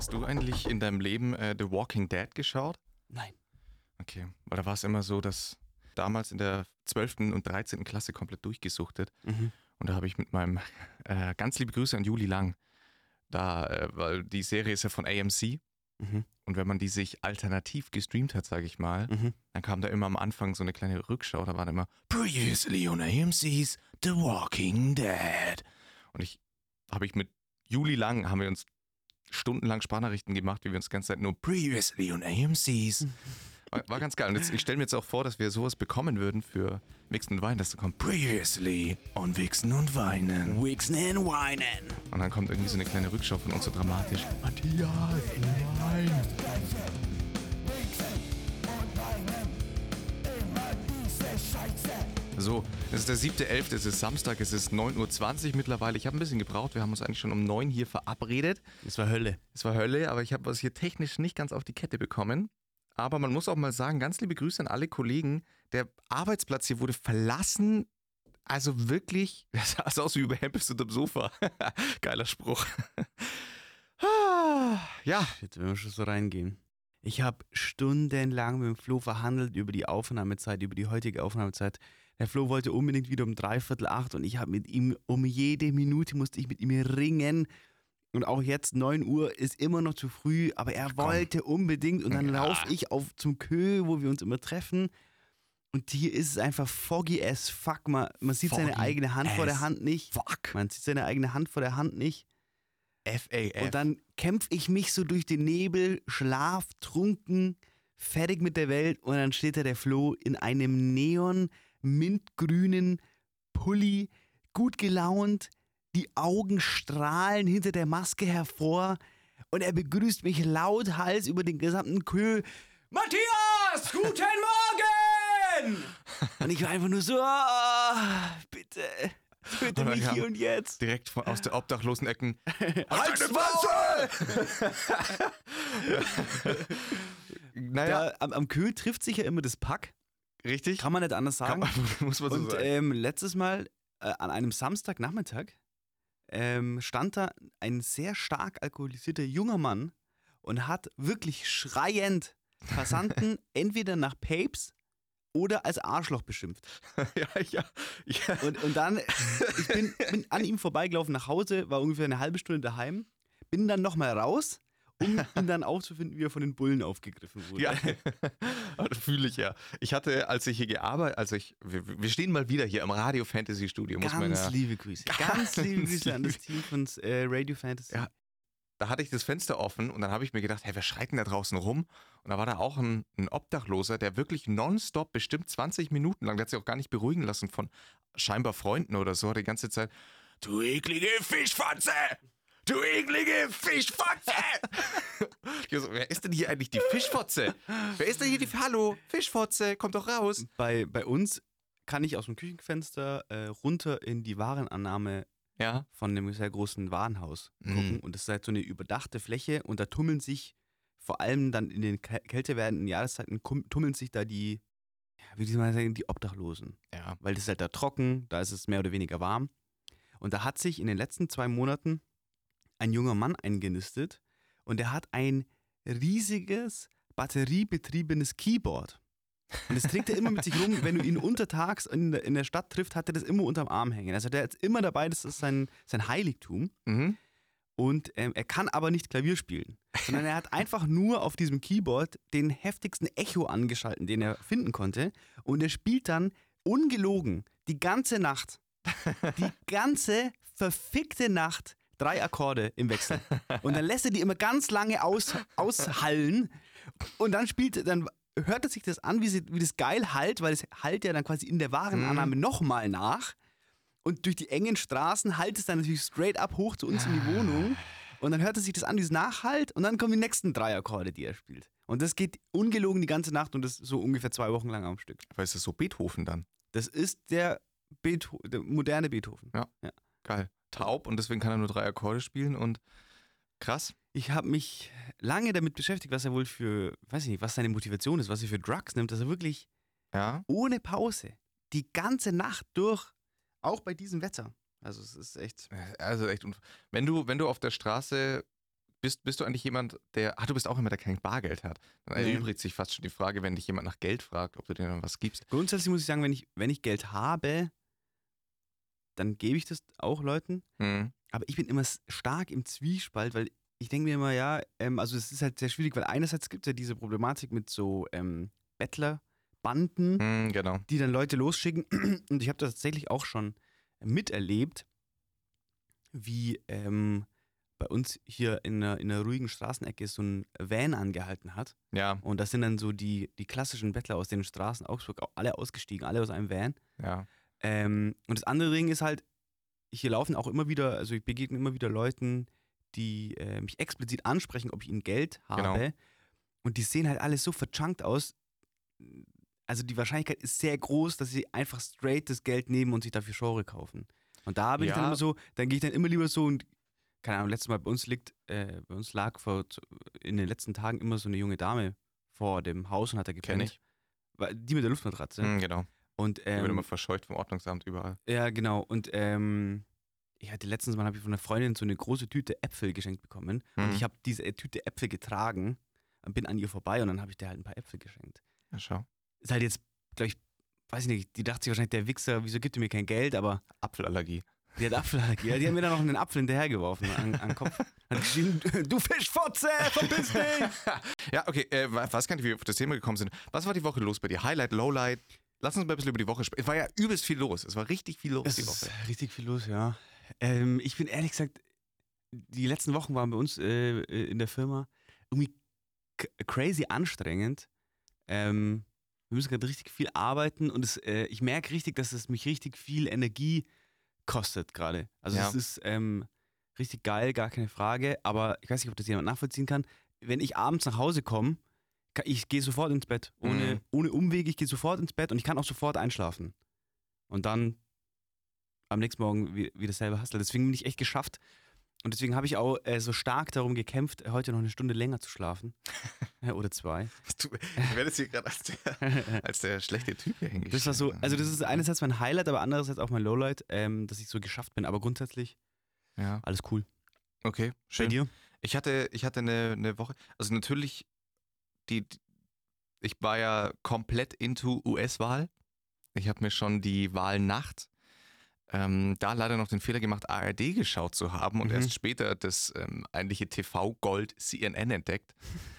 Hast du eigentlich in deinem Leben äh, The Walking Dead geschaut? Nein. Okay. Oder war es immer so, dass damals in der 12. und 13. Klasse komplett durchgesuchtet Mhm. und da habe ich mit meinem, äh, ganz liebe Grüße an Juli Lang, da, äh, weil die Serie ist ja von AMC Mhm. und wenn man die sich alternativ gestreamt hat, sage ich mal, Mhm. dann kam da immer am Anfang so eine kleine Rückschau, da war dann immer Previously on AMC's The Walking Dead. Und ich habe ich mit Juli Lang, haben wir uns stundenlang Sprachnachrichten gemacht, wie wir uns die ganze Zeit nur Previously on AMC's. War, war ganz geil. Und jetzt, ich stelle mir jetzt auch vor, dass wir sowas bekommen würden für Wichsen und Weinen, dass da kommt Previously on Wichsen und Weinen. Wixen and Weinen. Und dann kommt irgendwie so eine kleine Rückschau von uns so dramatisch. Matthias, nein. So, es ist der 7.11., es ist Samstag, es ist 9.20 Uhr mittlerweile. Ich habe ein bisschen gebraucht, wir haben uns eigentlich schon um 9 hier verabredet. Das war Hölle. Es war Hölle, aber ich habe was hier technisch nicht ganz auf die Kette bekommen. Aber man muss auch mal sagen, ganz liebe Grüße an alle Kollegen. Der Arbeitsplatz hier wurde verlassen. Also wirklich, das sah aus wie überhempelst unterm Sofa. Geiler Spruch. Ja, Jetzt wenn wir schon so reingehen. Ich habe stundenlang mit dem Flo verhandelt über die Aufnahmezeit, über die heutige Aufnahmezeit. Der Flo wollte unbedingt wieder um dreiviertel acht und ich habe mit ihm um jede Minute musste ich mit ihm ringen. Und auch jetzt 9 Uhr ist immer noch zu früh, aber er wollte unbedingt und dann Ja. laufe ich auf zum Kö, wo wir uns immer treffen. Und hier ist es einfach foggy as fuck. Man, man sieht seine Foggy eigene Hand vor der Hand nicht. fuck. Man sieht seine eigene Hand vor der Hand nicht. FAF. Und dann kämpfe ich mich so durch den Nebel, schlaf, trunken, fertig mit der Welt und dann steht da der Flo in einem neon mintgrünen Pulli, gut gelaunt, die Augen strahlen hinter der Maske hervor und er begrüßt mich lauthals über den gesamten Kö. Matthias, guten Morgen! und ich war einfach nur so, ah, bitte, bitte Und dann nicht kam- hier und jetzt. direkt von, aus der obdachlosen Ecken. Halt's naja, Da, am, am Kö trifft sich ja immer das Pack. Richtig? Kann man nicht anders sagen. Man- muss man so Und sagen. ähm, letztes Mal äh, an einem Samstagnachmittag ähm, stand da ein sehr stark alkoholisierter junger Mann und hat wirklich schreiend Passanten entweder nach Papes oder als Arschloch beschimpft. ja, ja, ja. Und, und dann, ich bin, bin an ihm vorbeigelaufen nach Hause, war ungefähr eine halbe Stunde daheim, bin dann nochmal raus, um ihn dann aufzufinden, wie er von den Bullen aufgegriffen wurde. Ja, das fühle ich ja. Ich hatte, als ich hier gearbeitet, also ich, wir, wir stehen mal wieder hier im Radio Fantasy Studio, muss man Ganz ja. liebe Grüße. Ganz, Ganz liebe Grüße an das Team von äh, Radio Fantasy. Ja. Da hatte ich das Fenster offen und dann habe ich mir gedacht, hey, wer schreit denn da draußen rum? Und da war da auch ein, ein Obdachloser, der wirklich nonstop, bestimmt 20 Minuten lang, der hat sich auch gar nicht beruhigen lassen von scheinbar Freunden oder so, die ganze Zeit, du eklige Fischfotze! Du eklige Fischfotze! ich so, wer ist denn hier eigentlich die Fischfotze? Wer ist denn hier die, hallo, Fischfotze, komm doch raus! Bei, bei uns kann ich aus dem Küchenfenster äh, runter in die Warenannahme Ja, von einem sehr großen Warenhaus Mhm. gucken. Und das ist halt so eine überdachte Fläche und da tummeln sich vor allem dann in den kä- kälter werdenden Jahreszeiten tummeln sich da die, wie soll man sagen, die Obdachlosen. ja, Weil das ist halt da trocken, da ist es mehr oder weniger warm. Und da hat sich in den letzten zwei Monaten ein junger Mann eingenistet und der hat ein riesiges batteriebetriebenes Keyboard. Und das trägt er immer mit sich rum. Wenn du ihn untertags in der, in der Stadt trifft, hat er das immer unterm Arm hängen. Also der ist immer dabei, das ist sein, sein Heiligtum. mhm. Und ähm, er kann aber nicht Klavier spielen, sondern er hat einfach nur auf diesem Keyboard den heftigsten Echo angeschalten, den er finden konnte. Und er spielt dann ungelogen die ganze Nacht, die ganze verfickte Nacht drei Akkorde im Wechsel. Und dann lässt er die immer ganz lange aus, aushallen. Und dann spielt, dann hört er sich das an, wie, sie, wie das geil halt, weil es halt ja dann quasi in der Warenannahme nochmal nach. Und durch die engen Straßen halt es dann natürlich straight up hoch zu uns in die Wohnung. Und dann hört er sich das an, dieses Nachhalt. Und dann kommen die nächsten drei Akkorde, die er spielt. Und das geht ungelogen die ganze Nacht und das so ungefähr zwei Wochen lang am Stück. Aber ist das so Beethoven dann? Das ist der, Beetho der moderne Beethoven. Ja. Ja. Geil. Taub und deswegen kann er nur drei Akkorde spielen und krass. Ich habe mich lange damit beschäftigt, was er wohl für, weiß ich nicht, was seine Motivation ist, was er für Drugs nimmt, dass er wirklich Ja. ohne Pause die ganze Nacht durch, auch bei diesem Wetter. Also es ist echt. Also echt. Wenn du, wenn du auf der Straße bist, bist du eigentlich jemand, der, ah, du bist auch jemand, der kein Bargeld hat. Dann erübrigt sich fast schon die Frage, wenn dich jemand nach Geld fragt, ob du dir dann was gibst. Grundsätzlich muss ich sagen, wenn ich, wenn ich Geld habe, dann gebe ich das auch Leuten. Hm. Aber ich bin immer stark im Zwiespalt, weil ich denke mir immer, ja, ähm, also es ist halt sehr schwierig, weil einerseits gibt es ja diese Problematik mit so ähm, Bettlerbanden, Hm, genau. die dann Leute losschicken. Und ich habe das tatsächlich auch schon miterlebt, wie ähm, bei uns hier in einer, in einer ruhigen Straßenecke so ein Van angehalten hat. Ja, Und das sind dann so die, die klassischen Bettler aus den Straßen Augsburg, alle ausgestiegen, alle aus einem Van. ja. Ähm, und das andere Ding ist halt, hier laufen auch immer wieder, also ich begegne immer wieder Leuten, die äh, mich explizit ansprechen, ob ich ihnen Geld habe. Genau. Und die sehen halt alles so verchunkt aus. Also die Wahrscheinlichkeit ist sehr groß, dass sie einfach straight das Geld nehmen und sich dafür Schore kaufen. Und da bin ich dann Ja. immer so, dann gehe ich dann immer lieber so und keine Ahnung, letztes Mal bei uns liegt, äh, bei uns lag vor, in den letzten Tagen immer so eine junge Dame vor dem Haus und hat da gepennt. Kenn ich. Weil- Die mit der Luftmatratze. Hm, genau. Und Die wird ähm, immer verscheucht vom Ordnungsamt überall. ja, genau. Und ähm, ich hatte letztens mal ich von einer Freundin so eine große Tüte Äpfel geschenkt bekommen. Und Mhm. ich habe diese äh, Tüte Äpfel getragen und bin an ihr vorbei und dann habe ich der halt ein paar Äpfel geschenkt. Ja, schau. Ist halt jetzt, glaube ich, weiß ich nicht, die dachte sich wahrscheinlich, der Wichser, wieso gibt er mir kein Geld? Aber Apfelallergie. die hat Apfelallergie. Ja, die haben mir dann noch einen Apfel hinterhergeworfen an, an den Kopf. Hat du Fischfotze, verpiss dich! Ja, okay, äh, we- weiß gar nicht, wie wir auf das Thema gekommen sind. Was war die Woche los bei dir? Highlight, Lowlight? Lass uns mal ein bisschen über die Woche sprechen. Es war ja übelst viel los. Es war richtig viel los Es die ist Woche. richtig viel los, ja. Ähm, ich bin ehrlich gesagt, die letzten Wochen waren bei uns äh, äh, in der Firma irgendwie crazy anstrengend. Ähm, wir müssen gerade richtig viel arbeiten und es, äh, ich merke richtig, dass es mich richtig viel Energie kostet gerade. Also Ja. es ist ähm, richtig geil, gar keine Frage, aber ich weiß nicht, ob das jemand nachvollziehen kann. Wenn ich abends nach Hause komme, ich gehe sofort ins Bett, ohne, Mhm. ohne Umwege, ich gehe sofort ins Bett und ich kann auch sofort einschlafen. Und dann am nächsten Morgen wie- wieder selber hustle. Deswegen bin ich echt geschafft. Und deswegen habe ich auch äh, so stark darum gekämpft, heute noch eine Stunde länger zu schlafen. Ja, Oder zwei. Du, ich werde jetzt hier gerade als der, als der schlechte Typ hier hingestellt. Das war so, also das ist einerseits mein Highlight, aber andererseits auch mein Lowlight, ähm, dass ich so geschafft bin. Aber grundsätzlich Ja, alles cool. okay, Bei schön. dir? Ich hatte, ich hatte eine, eine Woche, also natürlich, die, ich war ja komplett into US-Wahl. Ich habe mir schon die Wahlnacht ähm, da leider noch den Fehler gemacht, ARD geschaut zu haben und Mhm. erst später das ähm, eigentliche TV-Gold CNN entdeckt.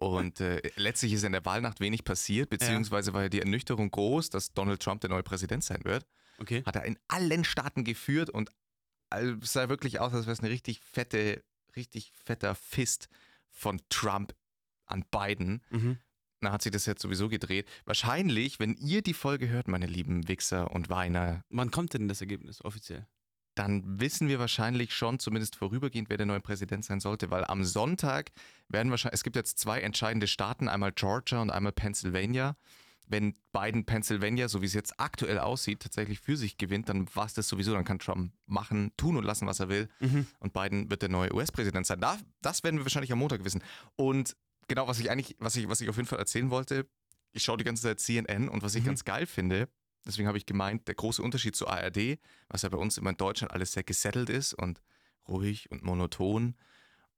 Und äh, letztlich ist in der Wahlnacht wenig passiert, beziehungsweise war ja die Ernüchterung groß, dass Donald Trump der neue Präsident sein wird. Okay. Hat er in allen Staaten geführt und es sah wirklich aus, als wäre es eine richtig fette, richtig fetter Fist von Trump an Biden. Mhm. Da hat sich das jetzt sowieso gedreht. Wahrscheinlich, wenn ihr die Folge hört, meine lieben Wichser und Weiner, Wann kommt denn das Ergebnis offiziell? dann wissen wir wahrscheinlich schon, zumindest vorübergehend, wer der neue Präsident sein sollte, weil am Sonntag werden wahrscheinlich, es gibt jetzt zwei entscheidende Staaten, einmal Georgia und einmal Pennsylvania. Wenn Biden Pennsylvania, so wie es jetzt aktuell aussieht, tatsächlich für sich gewinnt, dann war es das sowieso, dann kann Trump machen, tun und lassen, was er will. Mhm. Und Biden wird der neue US-Präsident sein. Da, das werden wir wahrscheinlich am Montag wissen. Und genau, was ich eigentlich, was ich, was ich auf jeden Fall erzählen wollte, ich schaue die ganze Zeit CNN und was ich Mhm. ganz geil finde, deswegen habe ich gemeint, der große Unterschied zu ARD, was ja bei uns immer in Deutschland alles sehr gesettelt ist und ruhig und monoton.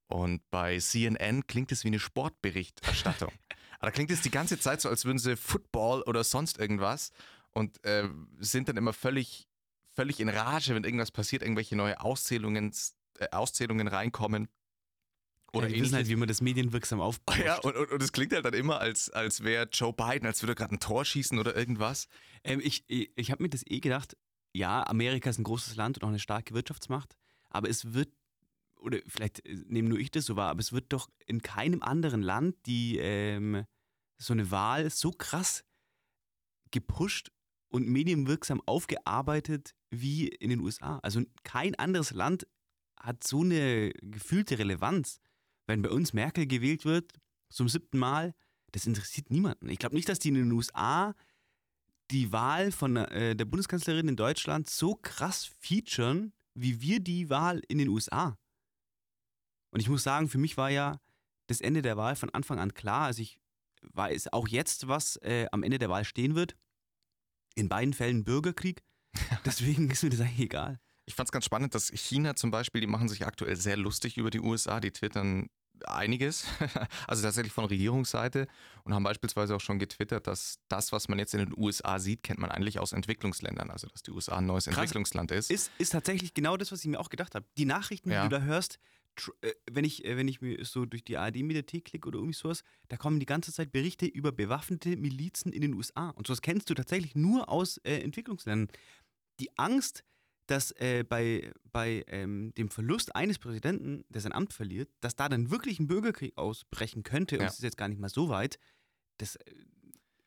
Und bei CNN klingt es wie eine Sportberichterstattung. Aber da klingt es die ganze Zeit so, als würden sie Football oder sonst irgendwas und äh, sind dann immer völlig, völlig in Rage, wenn irgendwas passiert, irgendwelche neue Auszählungen, äh, Auszählungen reinkommen. Oder ja, die wissen halt, wie man das medienwirksam aufbaut. Ja, und, und, und es klingt halt dann immer, als, als wäre Joe Biden, als würde er gerade ein Tor schießen oder irgendwas. Ähm, ich ich, ich habe mir das eh gedacht, ja, Amerika ist ein großes Land und auch eine starke Wirtschaftsmacht, aber es wird, oder vielleicht äh, nehme nur ich das so wahr, aber es wird doch in keinem anderen Land die ähm, so eine Wahl so krass gepusht und medienwirksam aufgearbeitet wie in den USA. Also kein anderes Land hat so eine gefühlte Relevanz. Wenn bei uns Merkel gewählt wird, zum siebten Mal, das interessiert niemanden. Ich glaube nicht, dass die in den USA die Wahl von äh, der Bundeskanzlerin in Deutschland so krass featuren, wie wir die Wahl in den USA. Und ich muss sagen, für mich war ja das Ende der Wahl von Anfang an klar. Also ich weiß auch jetzt, was äh, am Ende der Wahl stehen wird. In beiden Fällen Bürgerkrieg. Deswegen ist mir das eigentlich egal. Ich fand es ganz spannend, dass China zum Beispiel, die machen sich aktuell sehr lustig über die USA, die twittern einiges, also tatsächlich von Regierungsseite und haben beispielsweise auch schon getwittert, dass das, was man jetzt in den USA sieht, kennt man eigentlich aus Entwicklungsländern, also dass die USA ein neues Krass. Entwicklungsland ist. Ist, ist tatsächlich genau das, was ich mir auch gedacht habe. Die Nachrichten, Ja. die du da hörst, äh, wenn ich, äh, wenn ich mir so durch die ARD-Mediathek klicke oder irgendwie sowas, da kommen die ganze Zeit Berichte über bewaffnete Milizen in den USA. Und sowas kennst du tatsächlich nur aus äh, Entwicklungsländern. Die Angst, dass äh, bei, bei ähm, dem Verlust eines Präsidenten, der sein Amt verliert, dass da dann wirklich ein Bürgerkrieg ausbrechen könnte, und es ist jetzt gar nicht mal so weit, das äh,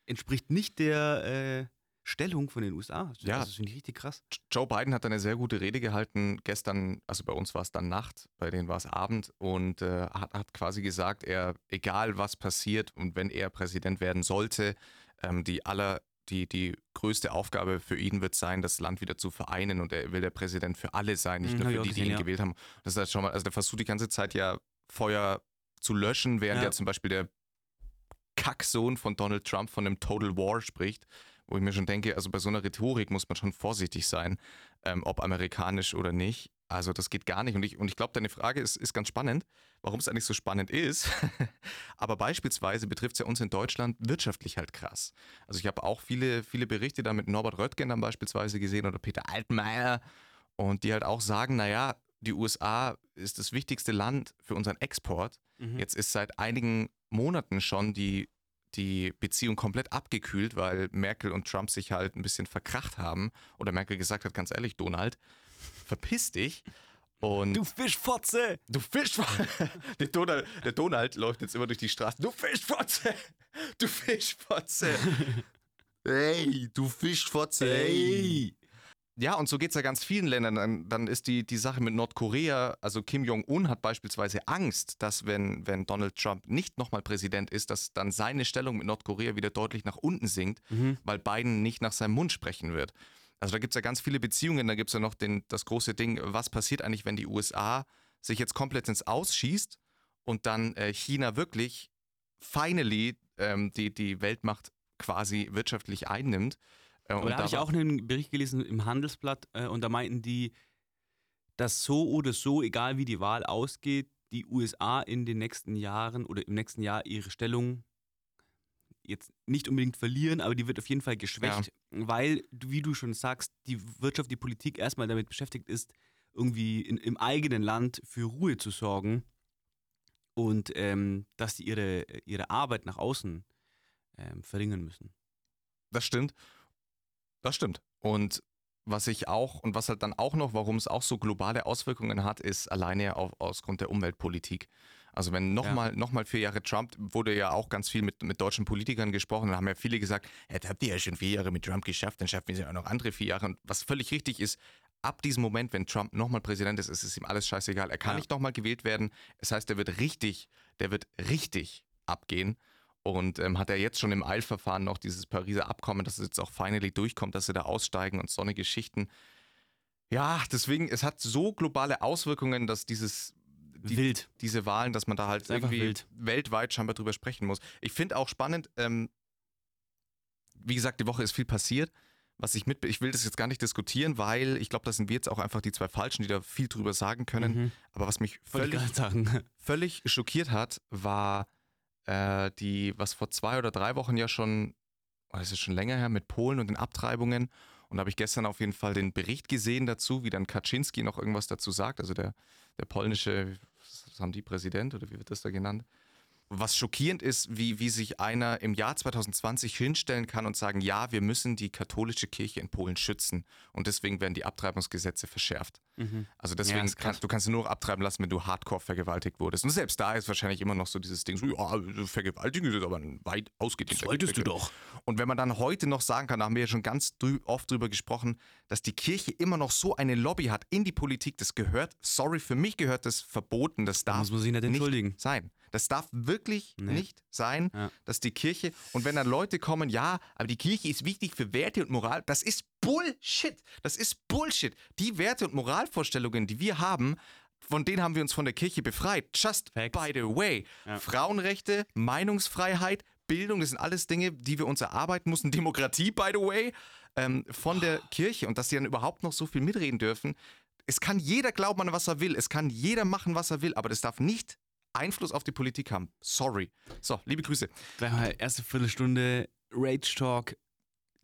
entspricht nicht der äh, Stellung von den USA. Also, Ja. Das finde ich richtig krass. Joe Biden hat eine sehr gute Rede gehalten gestern, also bei uns war es dann Nacht, bei denen war es Abend und äh, hat, hat quasi gesagt, er, egal was passiert und wenn er Präsident werden sollte, ähm, die aller, die, die größte Aufgabe für ihn wird sein, das Land wieder zu vereinen und er will der Präsident für alle sein, nicht Mhm, nur für die, die ihn ja. gewählt haben. Das ist halt schon mal, also der versucht die ganze Zeit ja Feuer zu löschen, während Ja. ja zum Beispiel der Kacksohn von Donald Trump von einem Total War spricht, wo ich mir schon denke, also bei so einer Rhetorik muss man schon vorsichtig sein, ähm, ob amerikanisch oder nicht. Also das geht gar nicht. Und ich, und ich glaube, deine Frage ist, ist ganz spannend, warum es eigentlich so spannend ist. Aber beispielsweise betrifft es ja uns in Deutschland wirtschaftlich halt krass. Also ich habe auch viele, viele Berichte da mit Norbert Röttgen dann beispielsweise gesehen oder Peter Altmaier und die halt auch sagen, naja, die USA ist das wichtigste Land für unseren Export. Mhm. Jetzt ist seit einigen Monaten schon die, die Beziehung komplett abgekühlt, weil Merkel und Trump sich halt ein bisschen verkracht haben. Oder Merkel gesagt hat, ganz ehrlich, Donald, verpiss dich. Und Du Fischfotze! Du Fischfotze! Der Donald, der Donald läuft jetzt immer durch die Straße. Du Fischfotze! Du Fischfotze! Hey, du Fischfotze! Ey! Ja, und so geht es ja ganz vielen Ländern. Dann, dann ist die, die Sache mit Nordkorea, also Kim Jong-un hat beispielsweise Angst, dass wenn, wenn Donald Trump nicht nochmal Präsident ist, dass dann seine Stellung mit Nordkorea wieder deutlich nach unten sinkt, Mhm. weil Biden nicht nach seinem Mund sprechen wird. Also da gibt es ja ganz viele Beziehungen, da gibt es ja noch den, das große Ding, was passiert eigentlich, wenn die USA sich jetzt komplett ins Ausschießt und dann äh, China wirklich finally ähm, die, die Weltmacht quasi wirtschaftlich einnimmt. Äh, Aber und da habe ich auch einen Bericht gelesen im Handelsblatt äh, und da meinten die, dass so oder so, egal wie die Wahl ausgeht, die USA in den nächsten Jahren oder im nächsten Jahr ihre Stellung jetzt nicht unbedingt verlieren, aber die wird auf jeden Fall geschwächt, weil, wie du schon sagst, die Wirtschaft, die Politik erstmal damit beschäftigt ist, irgendwie in, im eigenen Land für Ruhe zu sorgen und ähm, dass sie ihre, ihre Arbeit nach außen ähm, verringern müssen. Das stimmt. Das stimmt. Und was ich auch, und was halt dann auch noch, warum es auch so globale Auswirkungen hat, ist alleine auf, aus Grund der Umweltpolitik. Also wenn nochmal noch mal vier Jahre Trump, wurde ja auch ganz viel mit, mit deutschen Politikern gesprochen, da haben ja viele gesagt, ja, da habt ihr ja schon vier Jahre mit Trump geschafft, dann schaffen wir ja auch noch andere vier Jahre. Und was völlig richtig ist, ab diesem Moment, wenn Trump nochmal Präsident ist, ist es ihm alles scheißegal. Er kann Ja. nicht nochmal gewählt werden. Das heißt, er wird richtig, der wird richtig abgehen. Und ähm, hat er jetzt schon im Eilverfahren noch dieses Pariser Abkommen, dass es jetzt auch finally durchkommt, dass sie da aussteigen und so eine Geschichten. Ja, deswegen, es hat so globale Auswirkungen, dass dieses, die, Wild. diese Wahlen, dass man da halt irgendwie wild. weltweit scheinbar drüber sprechen muss. Ich finde auch spannend, ähm, wie gesagt, die Woche ist viel passiert. Was ich mit, ich will das jetzt gar nicht diskutieren, weil ich glaube, das sind wir jetzt auch einfach die zwei Falschen, die da viel drüber sagen können. Mhm. Aber was mich völlig, völlig schockiert hat, war äh, die, was vor zwei oder drei Wochen ja schon, oh, das ist schon länger her, mit Polen und den Abtreibungen. Und da habe ich gestern auf jeden Fall den Bericht gesehen dazu, wie dann Kaczynski noch irgendwas dazu sagt, also der, der polnische, was haben die, Präsident oder wie wird das da genannt? Was schockierend ist, wie, wie sich einer im Jahr 2020 hinstellen kann und sagen, ja, wir müssen die katholische Kirche in Polen schützen und deswegen werden die Abtreibungsgesetze verschärft. Mhm. Also deswegen krass. kannst du kannst nur noch abtreiben lassen, wenn du hardcore vergewaltigt wurdest. Und selbst da ist wahrscheinlich immer noch so dieses Ding, so, ja, Vergewaltigung ist aber ein weit ausgedehnter Solltest du doch. Und wenn man dann heute noch sagen kann, da haben wir ja schon ganz drü oft drüber gesprochen, dass die Kirche immer noch so eine Lobby hat in die Politik, das gehört, sorry, für mich gehört das verboten, das Da darf muss man sich nicht entschuldigen. sein. Das darf wirklich Nee. nicht sein, Ja. dass die Kirche, und wenn dann Leute kommen, ja, aber die Kirche ist wichtig für Werte und Moral, das ist Bullshit. Das ist Bullshit. Die Werte und Moralvorstellungen, die wir haben, von denen haben wir uns von der Kirche befreit. Just Facts. by the way. Ja. Frauenrechte, Meinungsfreiheit, Bildung, das sind alles Dinge, die wir uns erarbeiten mussten. Demokratie, by the way, ähm, von der Kirche. Und dass sie dann überhaupt noch so viel mitreden dürfen, es kann jeder glauben an was er will, es kann jeder machen, was er will, aber das darf nicht Einfluss auf die Politik haben. Sorry. So, liebe Grüße. Gleich mal erste Viertelstunde Rage Talk,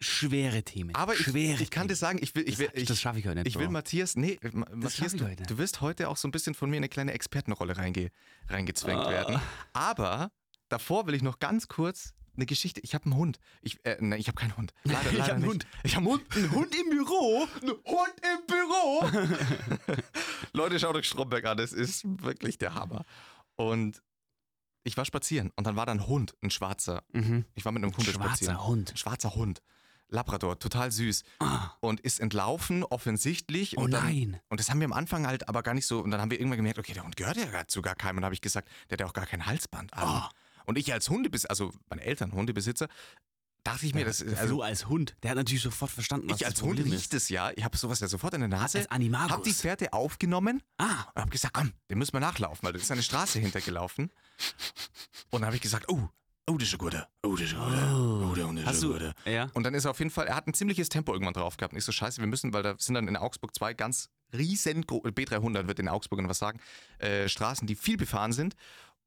schwere Themen. Aber ich, schwere ich kann dir sagen, ich will, ich will, das, ich, das schaffe ich heute nicht. ich will Bro. Matthias, nee, Ma- Matthias, du, du wirst heute auch so ein bisschen von mir in eine kleine Expertenrolle reinge, reingezwängt Ah. werden. Aber davor will ich noch ganz kurz eine Geschichte. Ich habe einen Hund. Ich, äh, nein, ich habe keinen Hund. Leider, Ich leider hab einen. Hund. Ich habe einen Hund. Ein Hund im Büro. Ein Hund im Büro. Leute, schaut euch Stromberg an. Es ist wirklich der Hammer. Und ich war spazieren und dann war da ein Hund, ein schwarzer. Mhm. Ich war mit einem Hund spazieren. Schwarzer Hund. Ein schwarzer Hund. Labrador, total süß. Ah, Und ist entlaufen, offensichtlich. oh und dann, nein. Und das haben wir am Anfang halt aber gar nicht so. Und dann haben wir irgendwann gemerkt, okay, der Hund gehört ja gar zu gar keinem. Und dann habe ich gesagt, der hat ja auch gar kein Halsband an. Ah. Und ich als Hundebesitzer, also meine Eltern Hundebesitzer, dachte ich mir, das ist. Also, du als Hund, der hat natürlich sofort verstanden, was ich als das Hund riecht es ja. Ich habe sowas ja sofort in der Nase. Als Animagus. Hab die Fährte aufgenommen Ah, und habe gesagt, komm, den müssen wir nachlaufen, weil das ist eine Straße hintergelaufen. Und dann habe ich gesagt, oh, oh, das ist ein guter. Oh, das ist ein guter. Oh, der Hund ist ein guter. ja, Und dann ist er auf jeden Fall, er hat ein ziemliches Tempo irgendwann drauf gehabt. Und ich so, scheiße, wir müssen, weil da sind dann in Augsburg zwei ganz riesen, B300 wird in Augsburg was sagen, äh, Straßen, die viel befahren sind.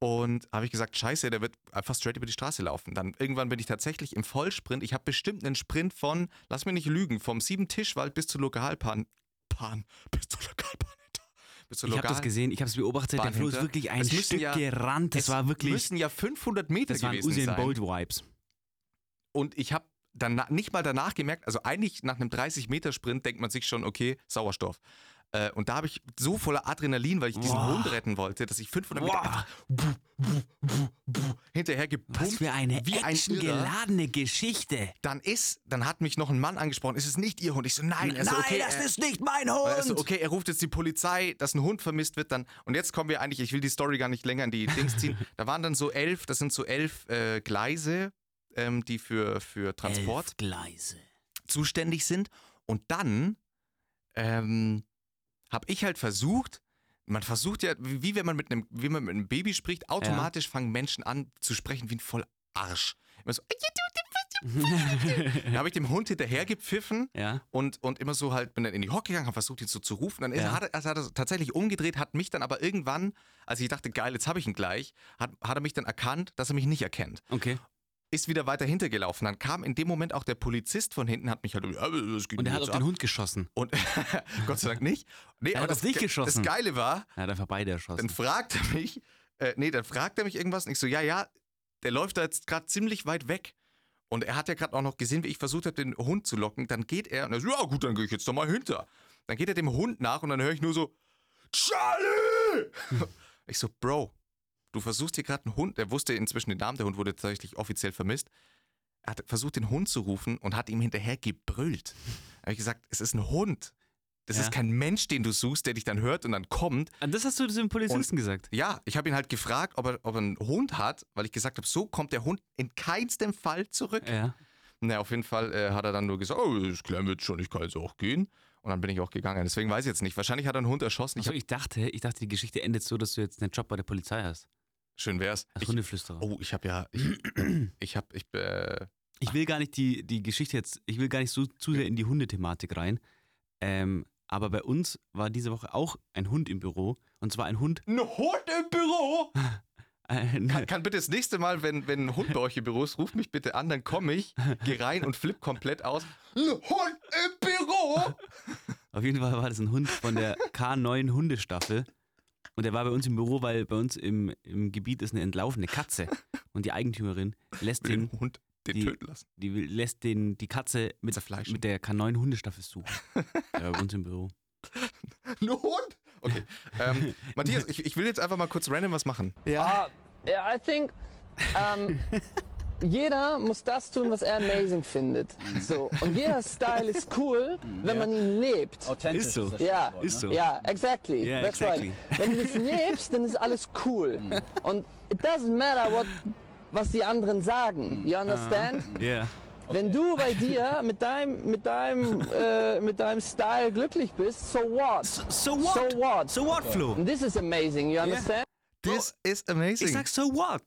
Und habe ich gesagt, scheiße, der wird einfach straight über die Straße laufen. Dann irgendwann bin ich tatsächlich im Vollsprint. Ich habe bestimmt einen Sprint von, lass mich nicht lügen, vom Sieben-Tischwald bis zur Lokalbahn. Bahn, bis zur Lokalbahn. Bis zur ich habe Lokal das gesehen, ich habe es beobachtet, der Bahn Flo ist wirklich ein Stück ja- gerannt. Das Es war wirklich, müssen ja 500 Meter das waren gewesen Usain sein. Bolt Vibes. Und ich habe dann nicht mal danach gemerkt, also eigentlich nach einem 30-Meter-Sprint denkt man sich schon, okay, Sauerstoff. Äh, und da habe ich so voller Adrenalin, weil ich diesen Boah. Hund retten wollte, dass ich 500 Meter Boah. einfach buh, buh, buh, buh, hinterher gepumpt. Was für eine wie ein actiongeladene Geschichte. Dann ist, dann hat mich noch ein Mann angesprochen, ist es nicht Ihr Hund? Ich so, nein, er so, Nein, okay, das er, ist nicht mein Hund. er so, okay, er ruft jetzt die Polizei, dass ein Hund vermisst wird dann. Und jetzt kommen wir eigentlich, ich will die Story gar nicht länger in die Dings ziehen. Da waren dann so elf, das sind so elf äh, Gleise, ähm, die für, für Transport Elf Gleise. zuständig sind. Und dann ähm, habe ich halt versucht, man versucht ja, wie wenn man mit einem, wie man mit einem Baby spricht, automatisch fangen Menschen an zu sprechen wie ein voll Arsch. Immer so, da habe ich dem Hund hinterher gepfiffen ja. und, und immer so halt, bin dann in die Hocke gegangen, habe versucht, ihn so zu rufen. Dann ist, Ja. hat, er, also hat er tatsächlich umgedreht, hat mich dann aber irgendwann, als ich dachte, geil, jetzt habe ich ihn gleich, hat, hat er mich dann erkannt, dass er mich nicht erkennt Okay. Ist wieder weiter hintergelaufen. Dann kam in dem Moment auch der Polizist von hinten, hat mich halt, ja, das geht Und er hat auf den ab. Hund geschossen. Und Gott sei Dank nicht. Nee, Er aber hat das, Ge- geschossen. das Geile war, Er hat einfach beide dann erschossen. fragt er mich, äh, nee, dann fragt er mich irgendwas und ich so, ja, ja, der läuft da jetzt gerade ziemlich weit weg. Und er hat ja gerade auch noch gesehen, wie ich versucht habe, den Hund zu locken. Dann geht er und er so, ja gut, dann gehe ich jetzt doch mal hinter. Dann geht er dem Hund nach und dann höre ich nur so, Charlie! ich so, Bro, du versuchst hier gerade einen Hund, er wusste inzwischen den Namen, der Hund wurde tatsächlich offiziell vermisst. Er hat versucht, den Hund zu rufen und hat ihm hinterher gebrüllt. Da habe ich gesagt, es ist ein Hund. Das Ja. ist kein Mensch, den du suchst, der dich dann hört und dann kommt. Und Ah, das hast du dem Polizisten gesagt. Ja, ich habe ihn halt gefragt, ob er, ob er einen Hund hat, weil ich gesagt habe, so kommt der Hund in keinstem Fall zurück. Ja. Na, auf jeden Fall äh, hat er dann nur gesagt, oh, das klären wir jetzt schon, ich kann jetzt auch gehen. Und dann bin ich auch gegangen. Deswegen weiß ich jetzt nicht. Wahrscheinlich hat er einen Hund erschossen. Ich Also ich dachte, ich dachte, die Geschichte endet so, dass du jetzt einen Job bei der Polizei hast. Schön wär's. Als Hundeflüsterer. oh, ich habe ja, ich, ich habe, ich, äh, Ich will gar nicht die, die Geschichte jetzt, ich will gar nicht so zu sehr in die Hundethematik rein. Ähm, aber bei uns war diese Woche auch ein Hund im Büro. Und zwar ein Hund. ein Hund im Büro. Ein, Kann, kann bitte das nächste Mal, wenn, wenn ein Hund bei euch im Büro ist, ruft mich bitte an, dann komme ich, geh rein und flipp komplett aus. Ein Hund im Büro. auf jeden Fall war das ein Hund von der K9 Hundestaffel. Und der war bei uns im Büro, weil bei uns im, im Gebiet ist eine entlaufene Katze. Und die Eigentümerin lässt Den den, Hund den die- töten lassen. die will- lässt den, die Katze mit, mit der K9 Hundestaffel suchen. Der war bei uns im Büro. Ein Hund? Okay. Ähm, Matthias, ich, ich will jetzt einfach mal kurz random was machen. Uh, yeah, I think ähm, jeder muss das tun, was er amazing findet. So. Und jeder Style ist cool, wenn man ihn lebt. Authentisch Ist so. das Ja, Ist so. ja, exactly. Yeah, That's exactly. right. Wenn du das lebst, dann ist alles cool. Und it doesn't matter what, was die anderen sagen. You understand? Ja. Wenn du bei dir mit deinem, mit deinem, äh, mit deinem Style glücklich bist, so what? So what? So what? So what, Flo? And this is amazing, you understand? This is amazing. Ich sag so what?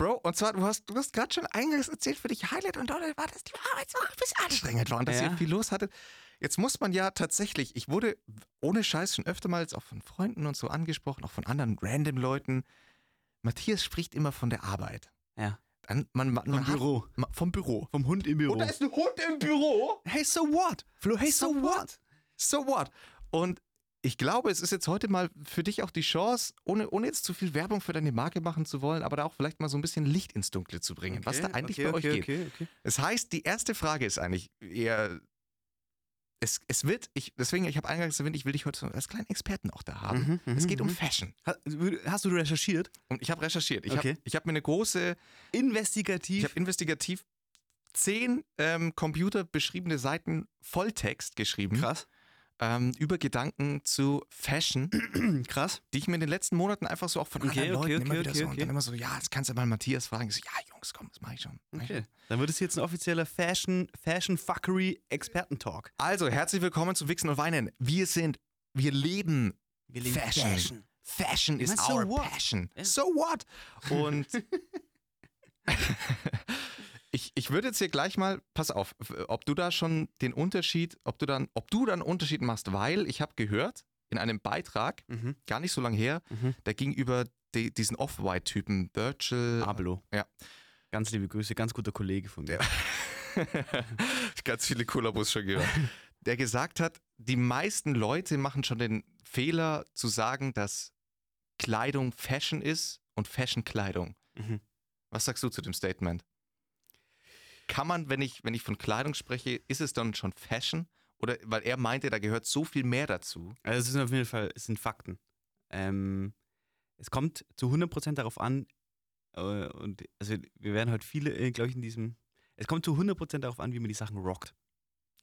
Bro, und zwar, du hast, du hast gerade schon eingangs erzählt, für dich Highlight und Donald war, dass die Arbeit so ein bisschen anstrengend war und dass Ja. ihr viel los hattet. Jetzt muss man ja tatsächlich, ich wurde ohne Scheiß schon öfter mal jetzt auch von Freunden und so angesprochen, auch von anderen random Leuten. Matthias spricht immer von der Arbeit. Ja. Dann, man, man, Vom man Büro. Hat, ma- vom Büro. Vom Hund im Büro. Und da ist ein Hund im Büro. hey, so what? Flo, hey, so, what? So what? Und ich glaube, es ist jetzt heute mal für dich auch die Chance, ohne, ohne jetzt zu viel Werbung für deine Marke machen zu wollen, aber da auch vielleicht mal so ein bisschen Licht ins Dunkle zu bringen, was da eigentlich okay, bei euch okay, geht. Okay, okay. Das heißt, die erste Frage ist eigentlich eher, es, es wird, ich, deswegen, ich habe eingangs erwähnt, ich will dich heute als kleinen Experten auch da haben. Mhm, es mhm, geht um mhm. Fashion. Ha- Hast du recherchiert? Und ich habe recherchiert. Ich Okay. habe ich hab mir eine große, ich Investigativ. habe investigativ zehn ähm, computerbeschriebene Seiten Volltext geschrieben krass. Ähm, über Gedanken zu Fashion, krass. die ich mir in den letzten Monaten einfach so auch von Okay, anderen okay, Leuten immer okay, wieder okay, so und dann immer so, ja, jetzt kannst du mal Matthias fragen. Ich so, ja, Jungs, komm, das mache ich schon. Mach ich schon. Dann wird es jetzt ein offizieller Fashion, Fashion Fuckery Experten-Talk. Also, herzlich willkommen zu Wichsen und Weinen. Wir sind, wir leben Wir Fashion. Fashion Ich is mein, so our what? passion. Ja. So what? Und ich, ich würde jetzt hier gleich mal, pass auf, ob du da schon den Unterschied, ob du dann, ob du dann Unterschied machst, weil ich habe gehört in einem Beitrag, Mhm. gar nicht so lange her, Mhm. der ging über die, diesen Off-White-Typen, Virgil. Ablo. Ja. Ganz liebe Grüße, ganz guter Kollege von mir. Ganz viele Kollabos schon gehört. Der gesagt hat, die meisten Leute machen schon den Fehler zu sagen, dass Kleidung Fashion ist und Fashion Kleidung. Mhm. Was sagst du zu dem Statement? Kann man, wenn ich, wenn ich von Kleidung spreche, ist es dann schon Fashion? Oder weil er meinte, da gehört so viel mehr dazu. Also es sind auf jeden Fall, es sind Fakten. Ähm, es kommt zu 100% darauf an, äh, und also wir werden heute viele, äh, glaube ich, in diesem, es kommt zu 100% darauf an, wie man die Sachen rockt.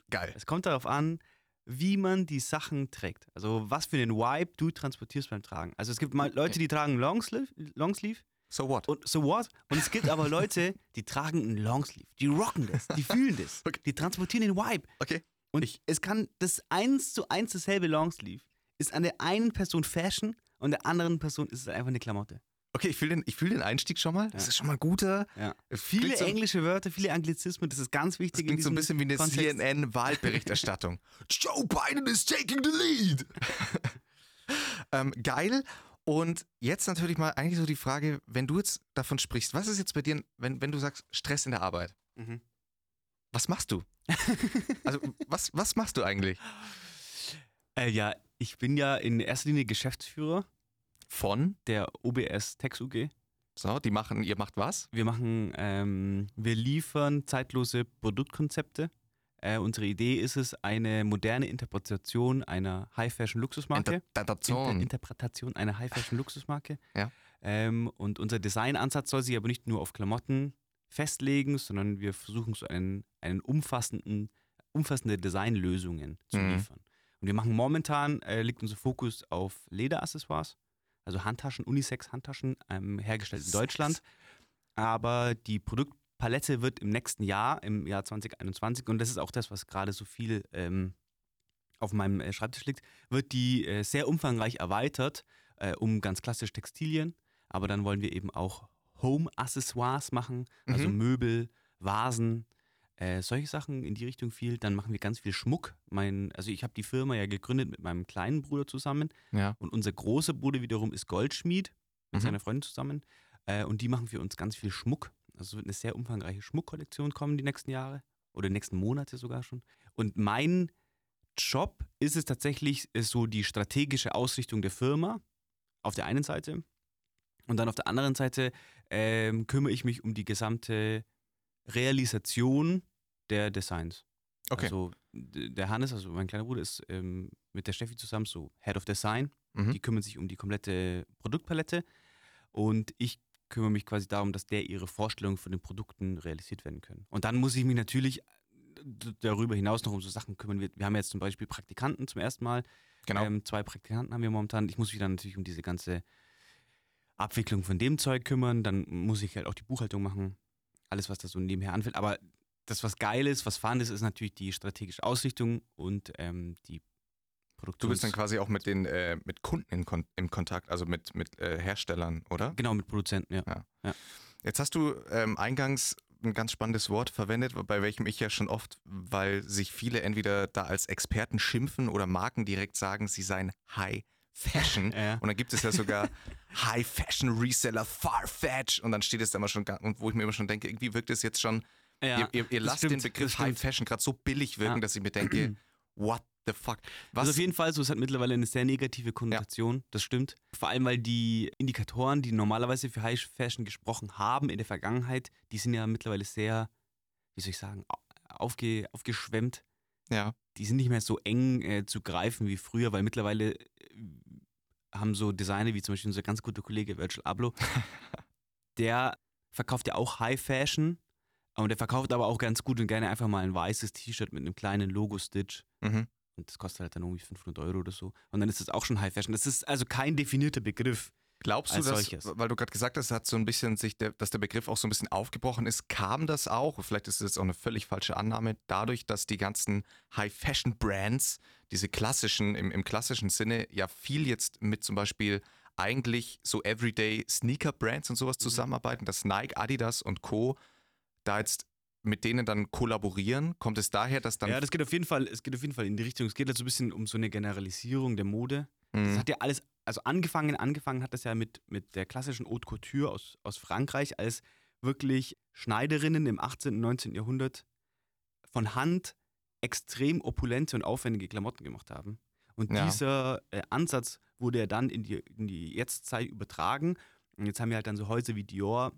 Geil. Es kommt darauf an, wie man die Sachen trägt. Also was für einen Vibe du transportierst beim Tragen. Also es gibt mal Leute, die tragen Longsleeve, Longsleeve So what? und so what? Und es gibt aber Leute, die tragen einen Longsleeve. Die rocken das, die fühlen das. Okay. Die transportieren den Vibe. Okay. Und Ich- es kann das eins zu eins dasselbe Longsleeve ist an der einen Person Fashion und der anderen Person ist es einfach eine Klamotte. Okay, ich fühle den, ich fühl den Einstieg schon mal. Das Ja. ist schon mal guter. Ja. Viele so, englische Wörter, viele Anglizismen, das ist ganz Das wichtig. klingt so ein in bisschen wie eine. CNN-Wahlberichterstattung. Joe Biden is taking the lead. ähm, geil. Und jetzt natürlich mal eigentlich so die Frage, wenn du jetzt davon sprichst, was ist jetzt bei dir, wenn, wenn du sagst Stress in der Arbeit? Mhm. Was machst du? Also was, was machst du eigentlich? Äh, ja, ich bin ja in erster Linie Geschäftsführer Von? der OBS Tex UG. So, die machen, ihr macht was? Wir machen, ähm, wir liefern zeitlose Produktkonzepte. Äh, unsere Idee ist es, eine moderne Interpretation einer High-Fashion-Luxusmarke. Inter Interpretation. Interpretation einer High-Fashion-Luxusmarke. Ja. Ähm, und unser Designansatz soll sich aber nicht nur auf Klamotten festlegen, sondern wir versuchen so einen, einen umfassenden, umfassende Designlösungen zu Mhm. liefern. Und wir machen momentan, äh, liegt unser Fokus auf Lederaccessoires, also Handtaschen, Unisex-Handtaschen, ähm, hergestellt in. Deutschland. Aber die Produktpalette wird im nächsten Jahr, im Jahr 2021, und das ist auch das, was gerade so viel ähm, auf meinem äh, Schreibtisch liegt, wird die äh, sehr umfangreich erweitert äh, um ganz klassisch Textilien. Aber dann wollen wir eben auch Home-Accessoires machen, also Mhm. Möbel, Vasen, äh, solche Sachen in die Richtung viel. Dann machen wir ganz viel Schmuck. Mein, also ich habe die Firma ja gegründet mit meinem kleinen Bruder zusammen Ja. und unser großer Bruder wiederum ist Goldschmied mit Mhm. seiner Freundin zusammen. Äh, und die machen für uns ganz viel Schmuck. Also es wird eine sehr umfangreiche Schmuckkollektion kommen die nächsten Jahre oder die nächsten Monate sogar schon. Und mein Job ist es tatsächlich ist so die strategische Ausrichtung der Firma auf der einen Seite. Und dann auf der anderen Seite ähm, kümmere ich mich um die gesamte Realisation der Designs. Okay. Also der Hannes, also mein kleiner Bruder, ist ähm, mit der Steffi zusammen so Head of Design. Mhm. Die kümmern sich um die komplette Produktpalette. Und ich kümmere mich quasi darum, dass der ihre Vorstellungen von den Produkten realisiert werden können. Und dann muss ich mich natürlich d- darüber hinaus noch um so Sachen kümmern. Wir, wir haben jetzt zum Beispiel Praktikanten zum ersten Mal. Genau. Ähm, zwei Praktikanten haben wir momentan. Ich muss mich dann natürlich um diese ganze Abwicklung von dem Zeug kümmern. Dann muss ich halt auch die Buchhaltung machen. Alles, was da so nebenher anfällt. Aber das, was geil ist, was fun ist, ist natürlich die strategische Ausrichtung und ähm, die Du Produktion. bist dann quasi auch mit den äh, mit Kunden in Kon im Kontakt, also mit, mit äh, Herstellern, oder? Genau, mit Produzenten, ja. Jetzt hast du ähm, eingangs ein ganz spannendes Wort verwendet, bei welchem ich ja schon oft, weil sich viele entweder da als Experten schimpfen oder Marken direkt sagen, sie seien High Fashion. Ja. Und dann gibt es ja sogar High Fashion Reseller Farfetch und dann steht es da immer schon, und wo ich mir immer schon denke, irgendwie wirkt es jetzt schon, Ja, ihr, ihr, ihr lasst stimmt, den Begriff High. Fashion gerade so billig wirken, Ja. dass ich mir denke, what the fuck? Was? Also auf jeden Fall, so es hat mittlerweile eine sehr negative Konnotation, das stimmt. Vor allem, weil die Indikatoren, die normalerweise für High Fashion gesprochen haben in der Vergangenheit, die sind ja mittlerweile sehr, wie soll ich sagen, au- aufge, aufgeschwemmt. ja. Die sind nicht mehr so eng äh, zu greifen wie früher, weil mittlerweile äh, haben so Designer wie zum Beispiel unser ganz guter Kollege Virgil Abloh, der verkauft ja auch High Fashion, und der verkauft aber auch ganz gut und gerne einfach mal ein weißes T-Shirt mit einem kleinen Logo-Stitch. Mhm. Und das kostet halt dann irgendwie 500 Euro oder so. Und dann ist das auch schon High Fashion. Das ist also kein definierter Begriff. Glaubst du, dass, solches. weil du gerade gesagt hast, hat so ein bisschen sich der, dass der Begriff auch so ein bisschen aufgebrochen ist, kam das auch, vielleicht ist es jetzt auch eine völlig falsche Annahme, dadurch, dass die ganzen High-Fashion-Brands, diese klassischen, im, im klassischen Sinne, ja viel jetzt mit zum Beispiel eigentlich so Everyday Sneaker-Brands und Mhm. sowas zusammenarbeiten, dass Nike, Adidas und Co. da jetzt mit denen dann kollaborieren? Kommt es daher, dass dann. ja, das geht auf jeden Fall, es geht auf jeden Fall in die Richtung. Es geht halt so ein bisschen um so eine Generalisierung der Mode. Das Mhm. hat ja alles, also angefangen, angefangen hat das ja mit, mit der klassischen Haute Couture aus, aus Frankreich, als wirklich Schneiderinnen im 18. und 19. Jahrhundert von Hand extrem opulente und aufwendige Klamotten gemacht haben. Und Ja. dieser äh, Ansatz wurde ja dann in die, in die Jetztzeit übertragen. Und jetzt haben wir halt dann so Häuser wie Dior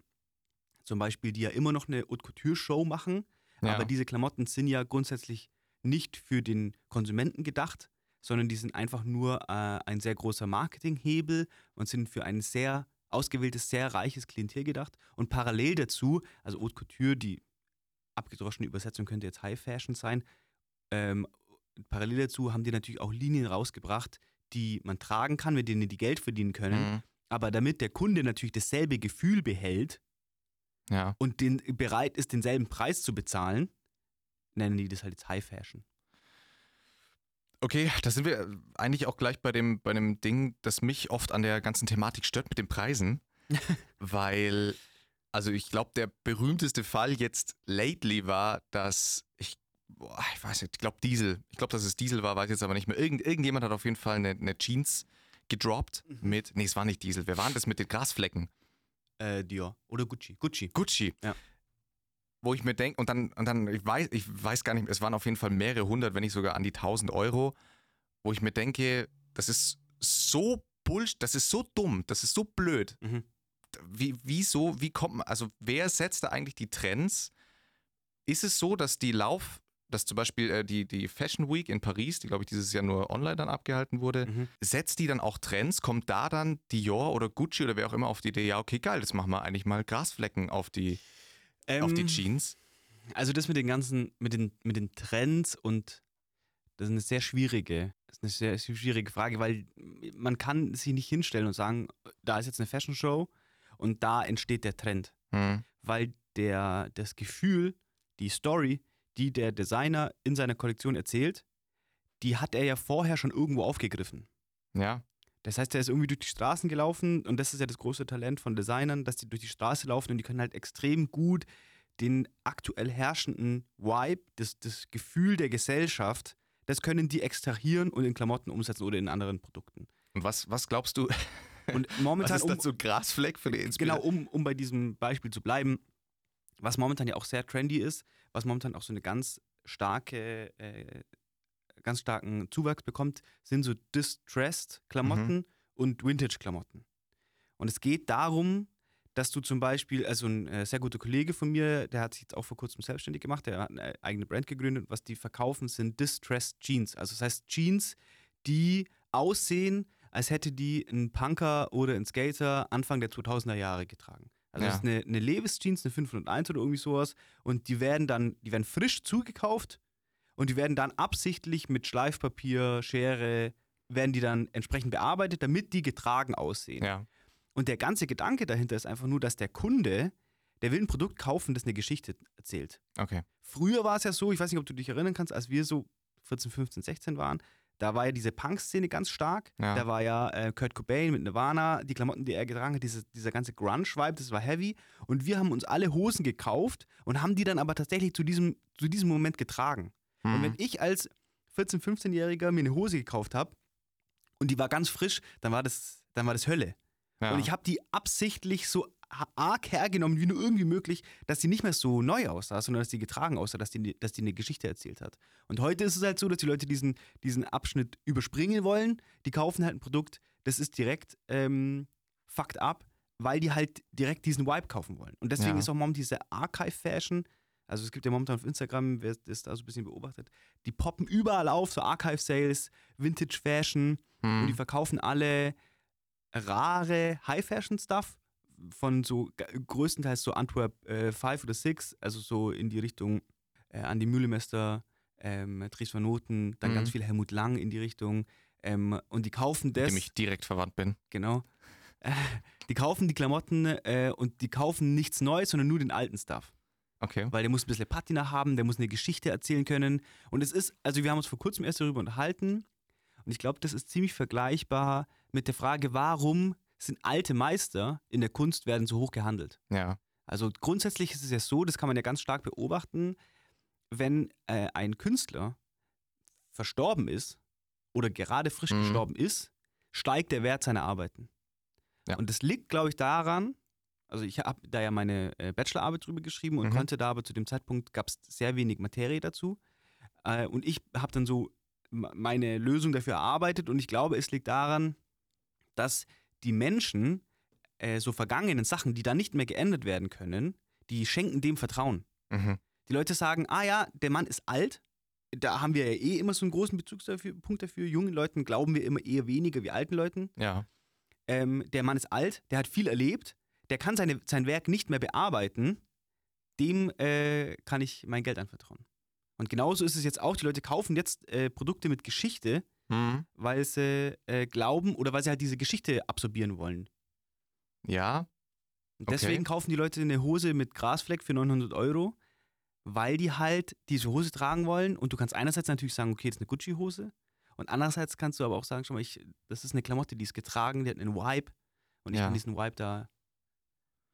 zum Beispiel, die ja immer noch eine Haute Couture-Show machen. ja. Aber diese Klamotten sind ja grundsätzlich nicht für den Konsumenten gedacht, sondern die sind einfach nur äh, ein sehr großer Marketinghebel und sind für ein sehr ausgewähltes, sehr reiches Klientel gedacht. Und parallel dazu, also Haute Couture, die abgedroschene Übersetzung könnte jetzt High Fashion sein, ähm, parallel dazu haben die natürlich auch Linien rausgebracht, die man tragen kann, mit denen die Geld verdienen können. Mhm. Aber damit der Kunde natürlich dasselbe Gefühl behält, ja. und den, bereit ist, denselben Preis zu bezahlen, nennen die das halt jetzt High Fashion. Okay, da sind wir eigentlich auch gleich bei dem, bei dem Ding, das mich oft an der ganzen Thematik stört mit den Preisen. weil, also ich glaube, der berühmteste Fall jetzt lately war, dass ich, boah, ich weiß nicht, ich glaube Diesel, ich glaube, dass es Diesel war, weiß jetzt aber nicht mehr. Irgend, irgendjemand hat auf jeden Fall eine, eine Jeans gedroppt mit, nee, es war nicht Diesel, wer war denn das mit den Grasflecken? Äh, Dior oder Gucci. Gucci. Gucci. Ja. Wo ich mir denke, und dann, und dann, ich weiß, ich weiß gar nicht, es waren auf jeden Fall mehrere hundert, wenn nicht sogar an die tausend Euro, wo ich mir denke, das ist so Bullshit, das ist so dumm, das ist so blöd. Mhm. Wie, wieso, wie kommt man, also wer setzt da eigentlich die Trends? Ist es so, dass die Lauf, dass zum Beispiel äh, die, die Fashion Week in Paris, die glaube ich dieses Jahr nur online dann abgehalten wurde, Mhm. setzt die dann auch Trends? Kommt da dann Dior oder Gucci oder wer auch immer auf die Idee, ja, okay, geil, jetzt machen wir eigentlich mal Grasflecken auf die, auf die Ähm, Jeans? Also das mit den ganzen, mit den, mit den Trends und das ist eine sehr schwierige, das ist eine sehr, schwierige Frage, weil man kann sich nicht hinstellen und sagen, da ist jetzt eine Fashion Show und da entsteht der Trend. Hm. Weil der, das Gefühl, die Story, die der Designer in seiner Kollektion erzählt, die hat er ja vorher schon irgendwo aufgegriffen. Ja, Das heißt, er ist irgendwie durch die Straßen gelaufen und das ist ja das große Talent von Designern, dass die durch die Straße laufen und die können halt extrem gut den aktuell herrschenden Vibe, das, das Gefühl der Gesellschaft, das können die extrahieren und in Klamotten umsetzen oder in anderen Produkten. und was, was glaubst du, Und was momentan, ist um, dann so Grasfleck für die genau, Inspiration? um, um bei diesem Beispiel zu bleiben, was momentan ja auch sehr trendy ist, was momentan auch so eine ganz starke, äh, ganz starken Zuwachs bekommt, sind so Distressed Klamotten und Vintage-Klamotten. Und es geht darum, dass du zum Beispiel, also ein äh, sehr guter Kollege von mir, der hat sich jetzt auch vor kurzem selbstständig gemacht, der hat eine eigene Brand gegründet. Was die verkaufen, sind Distressed Jeans. Also das heißt Jeans, die aussehen, als hätte die ein Punker oder ein Skater Anfang der 2000er Jahre getragen. Also Ja. das ist eine, eine Levis-Jeans, eine 501 oder irgendwie sowas. Und die werden dann, die werden frisch zugekauft und die werden dann absichtlich mit Schleifpapier, Schere, werden die dann entsprechend bearbeitet, damit die getragen aussehen. Ja, Und der ganze Gedanke dahinter ist einfach nur, dass der Kunde, der will ein Produkt kaufen, das eine Geschichte erzählt. okay. Früher war es ja so, ich weiß nicht, ob du dich erinnern kannst, als wir so 14, 15, 16 waren, da war ja diese Punk-Szene ganz stark. Ja. Da war ja äh, Kurt Cobain mit Nirvana, die Klamotten, die er getragen hat, diese, dieser ganze Grunge-Vibe, das war heavy. Und wir haben uns alle Hosen gekauft und haben die dann aber tatsächlich zu diesem, zu diesem Moment getragen. Und wenn Mhm. ich als 14-, 15-Jähriger mir eine Hose gekauft habe und die war ganz frisch, dann war das, dann war das Hölle. Ja. Und ich habe die absichtlich so arg hergenommen, wie nur irgendwie möglich, dass die nicht mehr so neu aussah, sondern dass die getragen aussah, dass die, dass die eine Geschichte erzählt hat. Und heute ist es halt so, dass die Leute diesen, diesen Abschnitt überspringen wollen. Die kaufen halt ein Produkt, das ist direkt ähm, fucked up, weil die halt direkt diesen Vibe kaufen wollen. Und deswegen Ja. ist auch momentan diese Archive-Fashion, also es gibt ja momentan auf Instagram, wer das da so ein bisschen beobachtet, die poppen überall auf, so Archive-Sales, Vintage-Fashion Mhm. und die verkaufen alle rare High-Fashion-Stuff von so größtenteils so Antwerp 5 oder 6, also so in die Richtung äh, Andi Mühlemester, ähm, Dries van Noten, dann Mhm. ganz viel Helmut Lang in die Richtung ähm, und die kaufen mit das, dem ich direkt verwandt bin. genau, äh, die kaufen die Klamotten äh, und die kaufen nichts Neues, sondern nur den alten Stuff Okay. weil der muss ein bisschen Patina haben, der muss eine Geschichte erzählen können. Und es ist, also wir haben uns vor kurzem erst darüber unterhalten und ich glaube, das ist ziemlich vergleichbar mit der Frage, warum sind alte Meister in der Kunst werden so hoch gehandelt? Ja. Also grundsätzlich ist es ja so, das kann man ja ganz stark beobachten, wenn äh, ein Künstler verstorben ist oder gerade frisch Mhm. gestorben ist, steigt der Wert seiner Arbeiten. Ja. Und das liegt, glaube ich, daran, also ich habe da ja meine äh, Bachelorarbeit drüber geschrieben und Mhm. konnte da aber zu dem Zeitpunkt gab es sehr wenig Materie dazu. Äh, und ich habe dann so meine Lösung dafür erarbeitet und ich glaube, es liegt daran, dass die Menschen äh, so vergangenen Sachen, die da nicht mehr geändert werden können, die schenken dem Vertrauen. Mhm. Die Leute sagen, ah ja, der Mann ist alt. Da haben wir ja eh immer so einen großen Bezugspunkt dafür. Jungen Leuten glauben wir immer eher weniger wie alten Leuten. Ja. Ähm, der Mann ist alt, der hat viel erlebt, der kann seine, sein Werk nicht mehr bearbeiten. Dem äh, kann ich mein Geld anvertrauen. Und genauso ist es jetzt auch. Die Leute kaufen jetzt äh, Produkte mit Geschichte, Mhm. weil sie äh, glauben oder weil sie halt diese Geschichte absorbieren wollen. Ja. Okay. deswegen kaufen die Leute eine Hose mit Grasfleck für 900 Euro, weil die halt diese Hose tragen wollen. Und du kannst einerseits natürlich sagen, okay, das ist eine Gucci-Hose. Und andererseits kannst du aber auch sagen, schau mal, ich, das ist eine Klamotte, die ist getragen, die hat einen Vibe. Und ich Ja. kann diesen Vibe da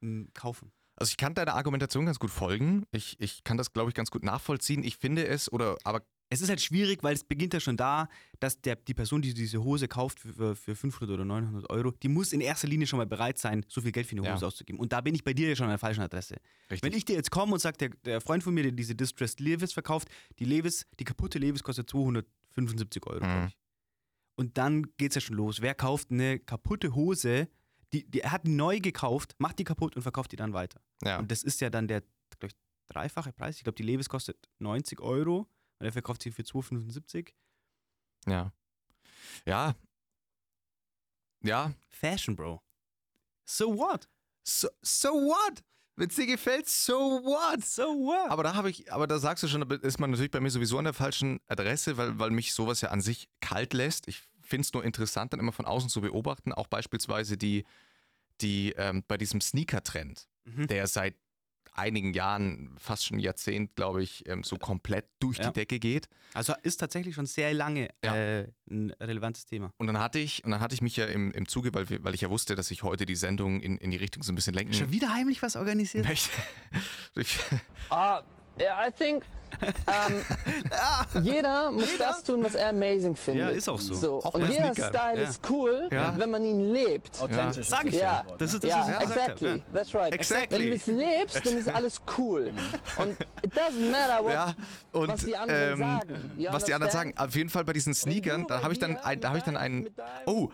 mm, kaufen. Also ich kann deiner Argumentation ganz gut folgen. Ich, ich kann das, glaube ich, ganz gut nachvollziehen. Ich finde es, oder aber Es ist halt schwierig, weil es beginnt ja schon da, dass der, die Person, die diese Hose kauft für, für 500 oder 900 Euro, die muss in erster Linie schon mal bereit sein, so viel Geld für eine Ja. Hose auszugeben. Und da bin ich bei dir ja schon an der falschen Adresse. richtig. Wenn ich dir jetzt komme und sage, der, der Freund von mir, der diese Distressed Levis verkauft, die Levis, die kaputte Levis kostet 275 Euro, Mhm. ich. Und dann geht's ja schon los. Wer kauft eine kaputte Hose, die, die, er hat die neu gekauft, macht die kaputt und verkauft die dann weiter. ja. Und das ist ja dann der, glaube ich, dreifache Preis. Ich glaube, die Levis kostet 90 Euro und er verkauft sie für 275. ja. Ja. Ja. Fashion, Bro. So what? So, so what? Wenn es dir gefällt, so what? So what? Aber da habe ich, aber da sagst du schon, da ist man natürlich bei mir sowieso an der falschen Adresse, weil, weil mich sowas ja an sich kalt lässt. Ich finde es nur interessant, dann immer von außen zu beobachten, auch beispielsweise die, die ähm, bei diesem Sneaker-Trend, Mhm. der seit einigen Jahren, fast schon ein Jahrzehnt, glaube ich, ähm, so komplett durch Ja. die Decke geht. Also ist tatsächlich schon sehr lange Ja. äh, ein relevantes Thema. Und dann hatte ich, und dann hatte ich mich ja im, im Zuge, weil, wir, weil ich ja wusste, dass ich heute die Sendung in, in die Richtung so ein bisschen lenken Schon wieder heimlich was organisiert? möchte. Uh, yeah, I think um, jeder muss das tun, was er amazing findet. Ja, ist auch so. so. Auch Und jeder. Style Ja. ist cool, Ja. wenn man ihn lebt. Authentisch. Sag ich Ja. ja. Das ist das, ja, was ich gesagt exactly. habe. That's right. Exactly. Wenn du es lebst, dann ist alles cool. Und it doesn't matter what, ja, und was die anderen ähm, sagen. You was die anderen sagen. Auf jeden Fall bei diesen Sneakern, da habe ich dann, ein, da habe ich dann einen. Oh,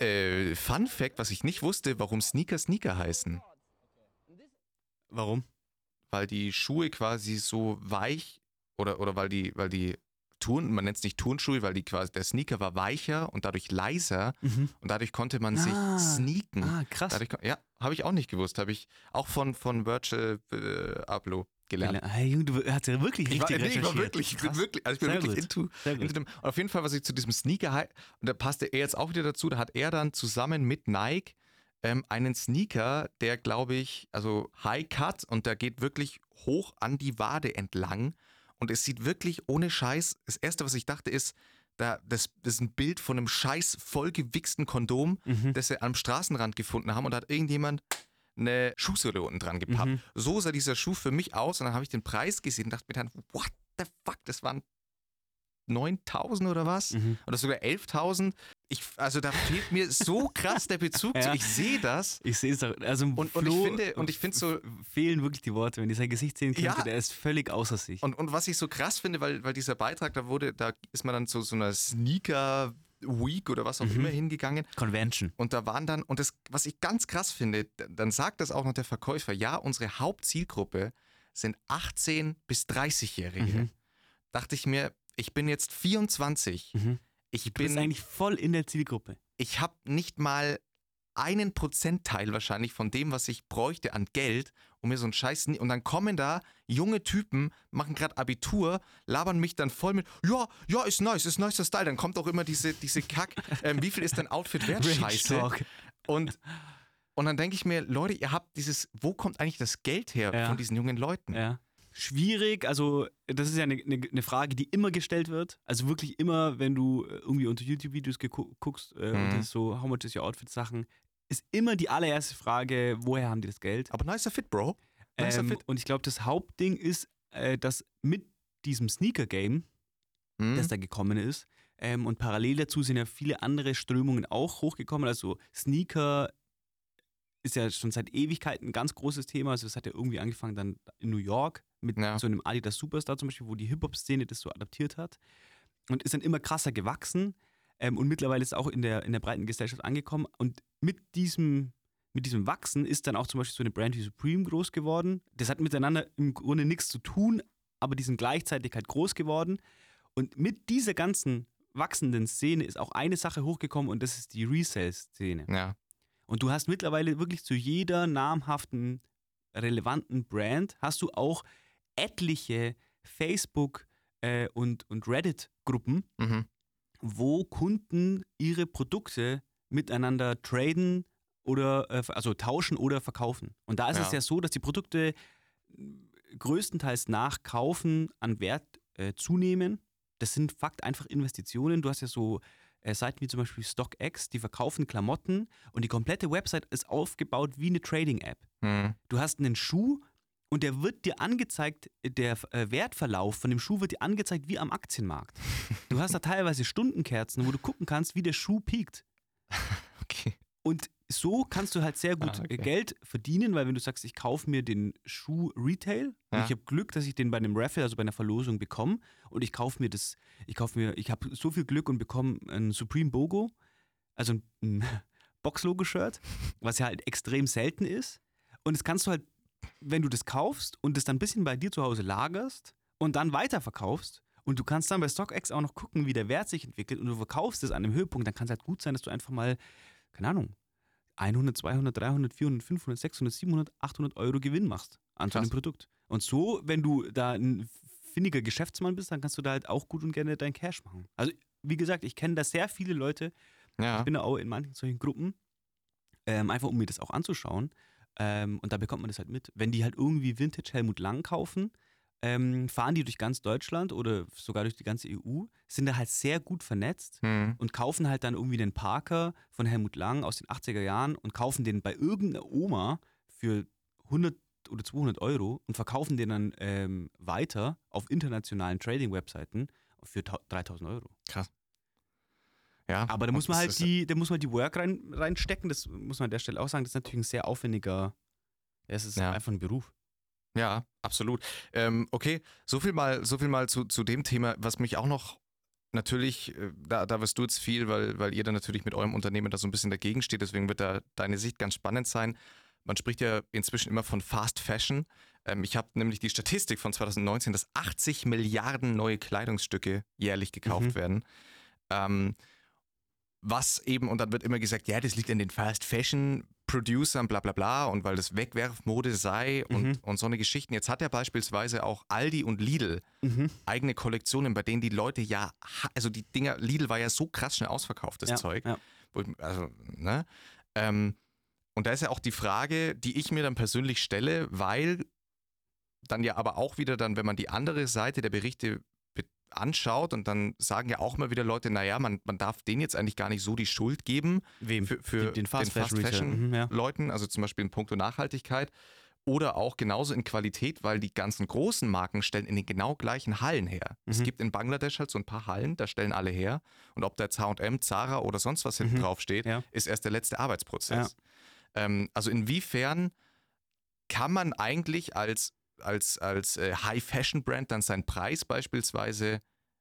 äh, Fun Fact, was ich nicht wusste, warum Sneaker Sneaker heißen. Warum? Weil die Schuhe quasi so weich oder, oder weil die, weil die Turn, man nennt es nicht Turnschuhe, weil die quasi, der Sneaker war weicher und dadurch leiser und dadurch konnte man Ah. sich sneaken. Ah, krass. Dadurch, ja, habe ich auch nicht gewusst. Habe ich auch von, von Virtual äh, Abloh gelernt. Hey, Junge, du hast ja wirklich Ich war, richtig nee, ich war wirklich, ich bin wirklich, also ich bin Sehr wirklich gut. into, into dem. Und auf jeden Fall, was ich zu diesem Sneaker, und da passte er jetzt auch wieder dazu, da hat er dann zusammen mit Nike ähm, einen Sneaker, der glaube ich, also High Cut und der geht wirklich hoch an die Wade entlang. Und es sieht wirklich ohne Scheiß, das erste, was ich dachte, ist, da, das, das ist ein Bild von einem scheiß vollgewichsten Kondom, Mhm. das sie am Straßenrand gefunden haben und da hat irgendjemand eine Schuhsohle unten dran gepappt. Mhm. So sah dieser Schuh für mich aus und dann habe ich den Preis gesehen und dachte mir dann, what the fuck, das waren 9000 oder was? Mhm. Oder sogar 11.000. Ich, also da fehlt mir so krass der Bezug zu. Ja. Ich sehe das Ich sehe es auch. Also und, und ich finde, und ich finde so, fehlen wirklich die Worte. Wenn ich sein Gesicht sehen könnte, Ja. der ist völlig außer sich. und, und was ich so krass finde, weil, weil dieser Beitrag, da wurde, da ist man dann zu so einer Sneaker Week oder was auch Mhm. immer hingegangen Convention. und da waren dann, und das, was ich ganz krass finde, dann sagt das auch noch der Verkäufer, ja, unsere Hauptzielgruppe sind 18 bis 30-Jährige. Mhm. Dachte ich mir, ich bin jetzt 24, Mhm. ich Du bist bin eigentlich voll in der Zielgruppe. ich habe nicht mal einen Prozentteil wahrscheinlich von dem, was ich bräuchte an Geld, um mir so einen Scheiß. Und dann kommen da junge Typen, machen gerade Abitur, labern mich dann voll mit, ja, ja, ist nice, ist nicer Style. Dann kommt auch immer diese, diese Kack, ähm, wie viel ist dein Outfit wert? Scheiße. Und, und dann denke ich mir, Leute, ihr habt dieses, wo kommt eigentlich das Geld her Ja. von diesen jungen Leuten? Ja. Schwierig, also das ist ja eine, eine, eine Frage, die immer gestellt wird. Also wirklich immer, wenn du äh, irgendwie unter YouTube-Videos guckst, äh, Mhm. unter so How much is your outfit Sachen, ist immer die allererste Frage, woher haben die das Geld? Aber nicer Fit, Bro. Nicer Ähm, Fit. und ich glaube, das Hauptding ist, äh, dass mit diesem Sneaker-Game, Mhm. das da gekommen ist, ähm, und parallel dazu sind ja viele andere Strömungen auch hochgekommen. Also Sneaker ist ja schon seit Ewigkeiten ein ganz großes Thema. Also es hat ja irgendwie angefangen dann in New York mit Ja. so einem Adidas Superstar zum Beispiel, wo die Hip-Hop-Szene das so adaptiert hat. Und ist dann immer krasser gewachsen. Ähm, und mittlerweile ist es auch in der, in der breiten Gesellschaft angekommen. Und mit diesem, mit diesem Wachsen ist dann auch zum Beispiel so eine Brand wie Supreme groß geworden. Das hat miteinander im Grunde nichts zu tun, aber die sind gleichzeitig halt groß geworden. Und mit dieser ganzen wachsenden Szene ist auch eine Sache hochgekommen und das ist die Resale-Szene. Ja. Und du hast mittlerweile wirklich zu jeder namhaften, relevanten Brand, hast du auch etliche Facebook- äh, und, und Reddit-Gruppen, Mhm. wo Kunden ihre Produkte miteinander traden oder äh, also tauschen oder verkaufen. Und da ist es Ja. ja so, dass die Produkte äh, größtenteils nach Kaufen an Wert äh, zunehmen. Das sind fakt einfach Investitionen. Du hast ja so äh, Seiten wie zum Beispiel StockX, die verkaufen Klamotten und die komplette Website ist aufgebaut wie eine Trading-App. Mhm. Du hast einen Schuh und der wird dir angezeigt, der äh, Wertverlauf von dem Schuh wird dir angezeigt wie am Aktienmarkt. Du hast da teilweise Stundenkerzen, wo du gucken kannst, wie der Schuh piekt. Okay. Und so kannst du halt sehr gut Ah, okay. Geld verdienen, weil wenn du sagst, ich kaufe mir den Schuh Retail und Ja. ich habe Glück, dass ich den bei einem Raffle, also bei einer Verlosung bekomme und ich kaufe mir das, ich kaufe mir, ich habe so viel Glück und bekomme ein Supreme Bogo, also ein, ein Box-Logo-Shirt, was ja halt extrem selten ist. Und das kannst du halt, wenn du das kaufst und das dann ein bisschen bei dir zu Hause lagerst und dann weiterverkaufst und du kannst dann bei StockX auch noch gucken, wie der Wert sich entwickelt und du verkaufst es an einem Höhepunkt, dann kann es halt gut sein, dass du einfach mal, keine Ahnung, 100, 200, 300, 400, 500, 600, 700, 800 Euro Gewinn machst an so einem. Produkt. Und so, wenn du da ein findiger Geschäftsmann bist, dann kannst du da halt auch gut und gerne dein Cash machen. Also, wie gesagt, ich kenne da sehr viele Leute, Ja. ich bin da auch in manchen solchen Gruppen, ähm, einfach um mir das auch anzuschauen. Ähm, und da bekommt man das halt mit. Wenn die halt irgendwie Vintage Helmut Lang kaufen, ähm, fahren die durch ganz Deutschland oder sogar durch die ganze EU, sind da halt sehr gut vernetzt Mhm. und kaufen halt dann irgendwie den Parker von Helmut Lang aus den 80er Jahren und kaufen den bei irgendeiner Oma für 100 oder 200 Euro und verkaufen den dann ähm, weiter auf internationalen Trading-Webseiten für tau- 3000 Euro. Ja. Aber da muss man halt die, da muss man die Work rein, reinstecken, das muss man an der Stelle auch sagen, das ist natürlich ein sehr aufwendiger, es ist Ja. einfach ein Beruf. Ja, absolut. Ähm, okay, so viel mal, so viel mal zu, zu dem Thema, was mich auch noch natürlich, äh, da, da wirst du jetzt viel, weil, weil ihr da natürlich mit eurem Unternehmen da so ein bisschen dagegen steht, deswegen wird da deine Sicht ganz spannend sein. Man spricht ja inzwischen immer von Fast Fashion. Ähm, ich habe nämlich die Statistik von 2019, dass 80 Milliarden neue Kleidungsstücke jährlich gekauft Mhm. werden. Ähm, was eben, und dann wird immer gesagt, ja, das liegt an den Fast Fashion Producern, bla bla bla, und weil das Wegwerfmode sei und, Mhm. und so eine Geschichten. Jetzt hat ja beispielsweise auch Aldi und Lidl Mhm. eigene Kollektionen, bei denen die Leute ja, also die Dinger, Lidl war ja so krass schnell ausverkauft, das ja, Zeug. Ja. Also, ne? Ähm, und da ist ja auch die Frage, die ich mir dann persönlich stelle, weil dann ja aber auch wieder dann, wenn man die andere Seite der Berichte be- anschaut und dann sagen ja auch mal wieder Leute, naja, man, man darf denen jetzt eigentlich gar nicht so die Schuld geben. Wem? Für, für Den- den Fast Fashion Retailer. Mhm, ja. Leuten, also zum Beispiel in puncto Nachhaltigkeit. Oder auch genauso in Qualität, weil die ganzen großen Marken stellen in den genau gleichen Hallen her. Es Mhm. gibt in Bangladesch halt so ein paar Hallen, da stellen alle her. Und ob da jetzt H&M, Zara oder sonst was hinten Mhm. drauf steht, Ja. ist erst der letzte Arbeitsprozess. Ähm, also inwiefern kann man eigentlich als, als, als äh, High-Fashion-Brand dann seinen Preis beispielsweise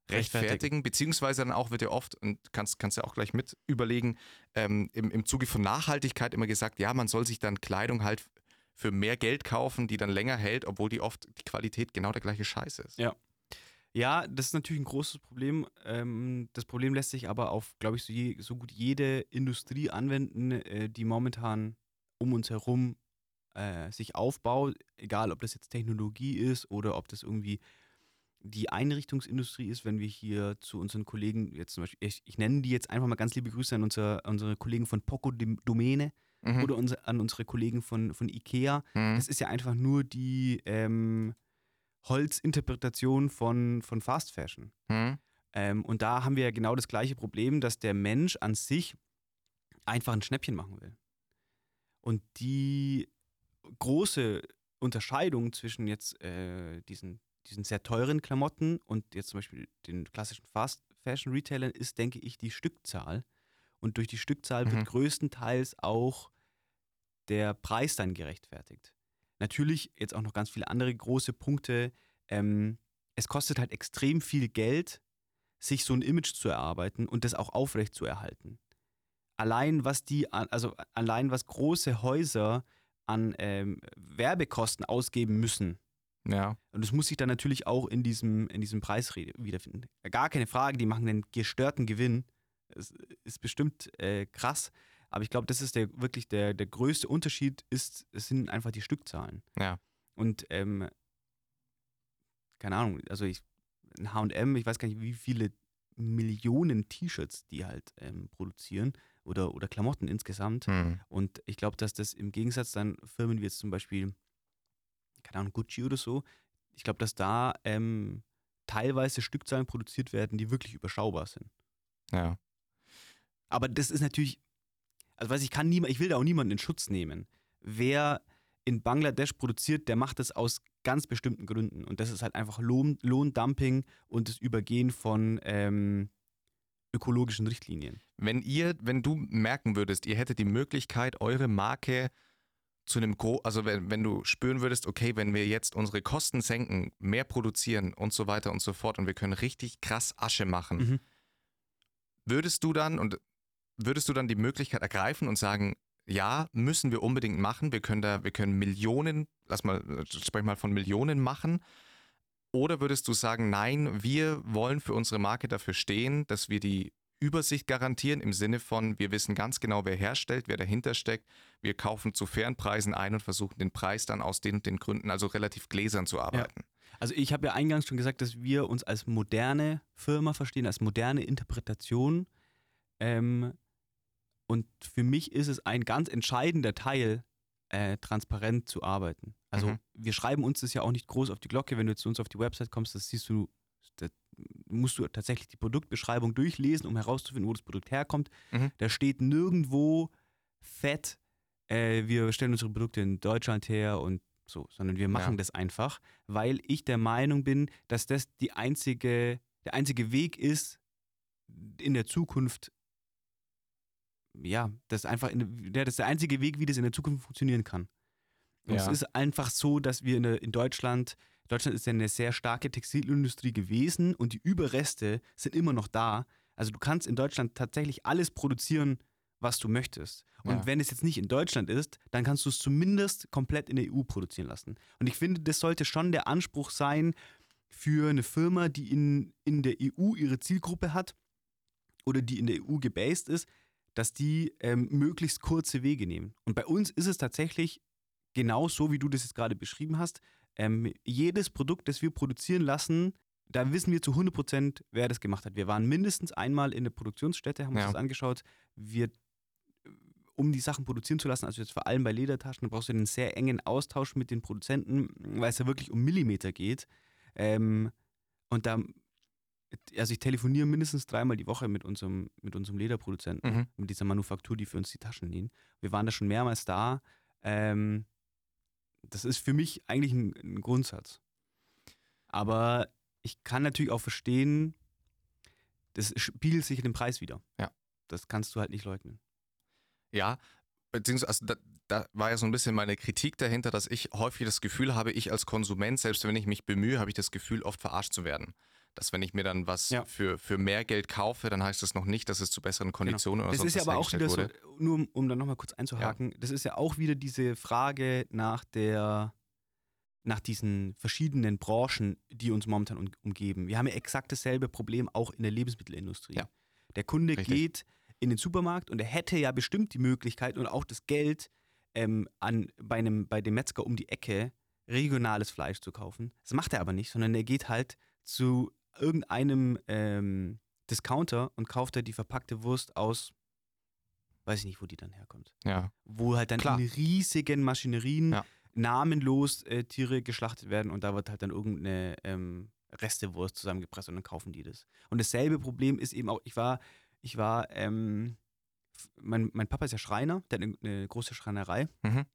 Rechtfertigen. rechtfertigen, beziehungsweise dann auch wird ja oft, und kannst, kannst ja auch gleich mit überlegen, ähm, im, im Zuge von Nachhaltigkeit immer gesagt, ja, man soll sich dann Kleidung halt für mehr Geld kaufen, die dann länger hält, obwohl die oft die Qualität genau der gleiche Scheiß ist. Ja. Ja, das ist natürlich ein großes Problem. Ähm, das Problem lässt sich aber auf, glaube ich, so, je, so gut jede Industrie anwenden, äh, die momentan um uns herum äh, sich aufbaut. Egal, ob das jetzt Technologie ist oder ob das irgendwie die Einrichtungsindustrie ist, wenn wir hier zu unseren Kollegen, jetzt zum Beispiel, ich, ich nenne die jetzt einfach mal ganz liebe Grüße an unsere, unsere Kollegen von Poco Domäne Mhm. oder unser, an unsere Kollegen von, von Ikea. Mhm. Das ist ja einfach nur die ähm, Holzinterpretation von, von Fast Fashion. Mhm. Ähm, und da haben wir ja genau das gleiche Problem, dass der Mensch an sich einfach ein Schnäppchen machen will. Und die große Unterscheidung zwischen jetzt äh, diesen, diesen sehr teuren Klamotten und jetzt zum Beispiel den klassischen Fast Fashion Retailern ist, denke ich, die Stückzahl. Und durch die Stückzahl Mhm. wird größtenteils auch der Preis dann gerechtfertigt. Natürlich jetzt auch noch ganz viele andere große Punkte. Ähm, es kostet halt extrem viel Geld, sich so ein Image zu erarbeiten und das auch aufrecht zu erhalten. Allein was die, also allein was große Häuser an ähm, Werbekosten ausgeben müssen. Ja. Und das muss sich dann natürlich auch in diesem, in diesem Preis re- wiederfinden. Gar keine Frage, die machen einen gestörten Gewinn. Das ist bestimmt äh, krass. Aber ich glaube, das ist der wirklich der, der größte Unterschied, ist, es sind einfach die Stückzahlen. Ja. Und ähm, keine Ahnung, also ich, ein HM, ich weiß gar nicht, wie viele Millionen T-Shirts die halt ähm, produzieren oder, oder Klamotten insgesamt. Mhm. Und ich glaube, dass das im Gegensatz dann Firmen wie jetzt zum Beispiel, keine Ahnung, Gucci oder so, ich glaube, dass da ähm, teilweise Stückzahlen produziert werden, die wirklich überschaubar sind. Ja. Aber das ist natürlich, also weiß ich, kann niemand, ich will da auch niemanden in Schutz nehmen. Wer in Bangladesch produziert, der macht das aus ganz bestimmten Gründen. Und das ist halt einfach Lohn, Lohndumping und das Übergehen von ähm, ökologischen Richtlinien. Wenn ihr, wenn du merken würdest, ihr hättet die Möglichkeit, eure Marke zu einem Gro also wenn, wenn du spüren würdest, okay, wenn wir jetzt unsere Kosten senken, mehr produzieren und so weiter und so fort und wir können richtig krass Asche machen, Mhm. würdest du dann und würdest du dann die Möglichkeit ergreifen und sagen, ja, müssen wir unbedingt machen, wir können da, wir können Millionen, lass mal, sprech mal von Millionen machen, oder würdest du sagen, nein, wir wollen für unsere Marke dafür stehen, dass wir die Übersicht garantieren im Sinne von, wir wissen ganz genau, wer herstellt, wer dahinter steckt. Wir kaufen zu fairen Preisen ein und versuchen den Preis dann aus den und den Gründen, also relativ gläsern zu arbeiten. Also ich habe ja eingangs schon gesagt, dass wir uns als moderne Firma verstehen, als moderne Interpretation. Ähm, und für mich ist es ein ganz entscheidender Teil, äh, transparent zu arbeiten. Also Mhm. wir schreiben uns das ja auch nicht groß auf die Glocke. Wenn du zu uns auf die Website kommst, das siehst du, da musst du tatsächlich die Produktbeschreibung durchlesen, um herauszufinden, wo das Produkt herkommt. Mhm. Da steht nirgendwo fett, äh, wir stellen unsere Produkte in Deutschland her und so, sondern wir machen Ja. das einfach, weil ich der Meinung bin, dass das die einzige, der einzige Weg ist, in der Zukunft, ja, das einfach, in, ja, das ist der einzige Weg, wie das in der Zukunft funktionieren kann. Und Ja. es ist einfach so, dass wir in, der, in Deutschland, Deutschland ist ja eine sehr starke Textilindustrie gewesen und die Überreste sind immer noch da. Also du kannst in Deutschland tatsächlich alles produzieren, was du möchtest. Und Ja. wenn es jetzt nicht in Deutschland ist, dann kannst du es zumindest komplett in der EU produzieren lassen. Und ich finde, das sollte schon der Anspruch sein für eine Firma, die in, in der EU ihre Zielgruppe hat oder die in der EU gebased ist, dass die ähm, möglichst kurze Wege nehmen. Und bei uns ist es tatsächlich genau so, wie du das jetzt gerade beschrieben hast. Ähm, jedes Produkt, das wir produzieren lassen, da wissen wir zu 100 Prozent, wer das gemacht hat. Wir waren mindestens einmal in der Produktionsstätte, haben uns Ja. das angeschaut. Wir, um die Sachen produzieren zu lassen, also jetzt vor allem bei Ledertaschen, brauchst du einen sehr engen Austausch mit den Produzenten, weil es ja wirklich um Millimeter geht. Ähm, und da also ich telefoniere mindestens dreimal die Woche mit unserem, mit unserem Lederproduzenten, Mhm. mit dieser Manufaktur, die für uns die Taschen nähen. Wir waren da schon mehrmals da. Ähm, das ist für mich eigentlich ein, ein Grundsatz. Aber ich kann natürlich auch verstehen, das spiegelt sich in dem Preis wieder. Ja. Das kannst du halt nicht leugnen. Ja, beziehungsweise also da, da war ja so ein bisschen meine Kritik dahinter, dass ich häufig das Gefühl habe, ich als Konsument, selbst wenn ich mich bemühe, habe ich das Gefühl, oft verarscht zu werden. Dass wenn ich mir dann was Ja. für, für mehr Geld kaufe, dann heißt das noch nicht, dass es zu besseren Konditionen oder Das sonst ist ja aber auch wieder hergestellt so, wurde. nur um, um dann nochmal kurz einzuhaken, das ist ja auch wieder diese Frage nach der, nach diesen verschiedenen Branchen, die uns momentan um, umgeben. Wir haben ja exakt dasselbe Problem auch in der Lebensmittelindustrie. Ja. Der Kunde Richtig. geht in den Supermarkt und er hätte ja bestimmt die Möglichkeit und auch das Geld, ähm, an, bei, einem, bei dem Metzger um die Ecke regionales Fleisch zu kaufen. Das macht er aber nicht, sondern er geht halt zu irgendeinem ähm, Discounter und kauft da die verpackte Wurst aus, weiß ich nicht, wo die dann herkommt. Ja, Wo halt dann Klar. in riesigen Maschinerien Ja. namenlos äh, Tiere geschlachtet werden und da wird halt dann irgendeine ähm, Restewurst zusammengepresst und dann kaufen die das. Und dasselbe Problem ist eben auch, ich war, ich war, ähm, mein, mein Papa ist ja Schreiner, der hat eine, eine große Schreinerei. Mhm.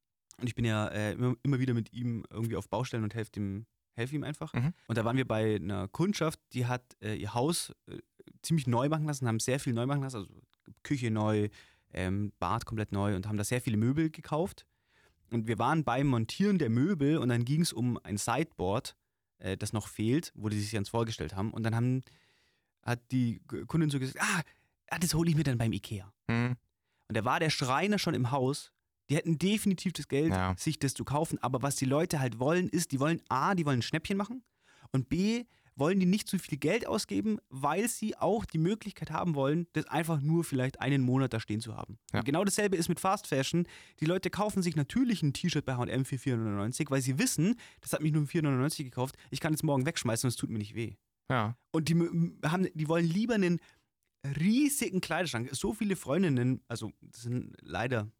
Und ich bin ja äh, immer, immer wieder mit ihm irgendwie auf Baustellen und helfe ihm, helfe ihm einfach. Mhm. Und da waren wir bei einer Kundschaft, die hat äh, ihr Haus äh, ziemlich neu machen lassen, haben sehr viel neu machen lassen, also Küche neu, ähm, Bad komplett neu und haben da sehr viele Möbel gekauft. Und wir waren beim Montieren der Möbel und dann ging es um ein Sideboard, äh, das noch fehlt, wo die sich ganz vorgestellt haben. Und dann haben, hat die Kundin so gesagt, ah, ah, das hole ich mir dann beim Ikea. Mhm. Und da war der Schreiner schon im Haus. Die hätten definitiv das Geld, Ja. sich das zu kaufen. Aber was die Leute halt wollen, ist, die wollen A, die wollen ein Schnäppchen machen. Und B, wollen die nicht zu viel Geld ausgeben, weil sie auch die Möglichkeit haben wollen, das einfach nur vielleicht einen Monat da stehen zu haben. Ja. Genau dasselbe ist mit Fast Fashion. Die Leute kaufen sich natürlich ein T-Shirt bei H&M für 499, weil sie wissen, das hat mich nur für 499 gekauft, ich kann es morgen wegschmeißen und es tut mir nicht weh. ja. Und die, haben, die wollen lieber einen riesigen Kleiderschrank. So viele Freundinnen, also das sind leider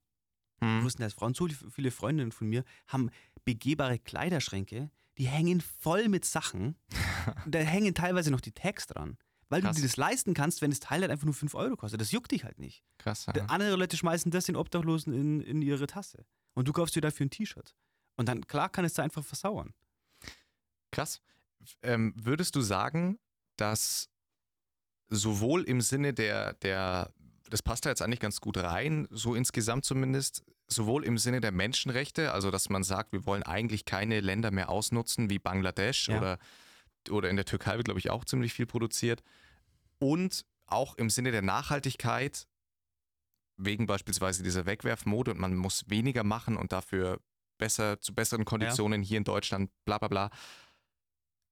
Mhm. größtenteils Frauen, so viele Freundinnen von mir haben begehbare Kleiderschränke, die hängen voll mit Sachen. da hängen teilweise noch die Tags dran. Weil Krass. du dir das leisten kannst, wenn das Teil halt einfach nur 5 Euro kostet. Das juckt dich halt nicht. Krass. Ja. Andere Leute schmeißen das den Obdachlosen in, in ihre Tasse. Und du kaufst dir dafür ein T-Shirt. Und dann, klar, kann es da einfach versauern. Krass. Ähm, würdest du sagen, dass sowohl im Sinne der, der, das passt da jetzt eigentlich ganz gut rein, so insgesamt zumindest, sowohl im Sinne der Menschenrechte, also dass man sagt, wir wollen eigentlich keine Länder mehr ausnutzen wie Bangladesch Ja. oder, oder in der Türkei wird, glaube ich, auch ziemlich viel produziert, und auch im Sinne der Nachhaltigkeit, wegen beispielsweise dieser Wegwerfmode und man muss weniger machen und dafür besser zu besseren Konditionen hier in Deutschland, bla bla bla.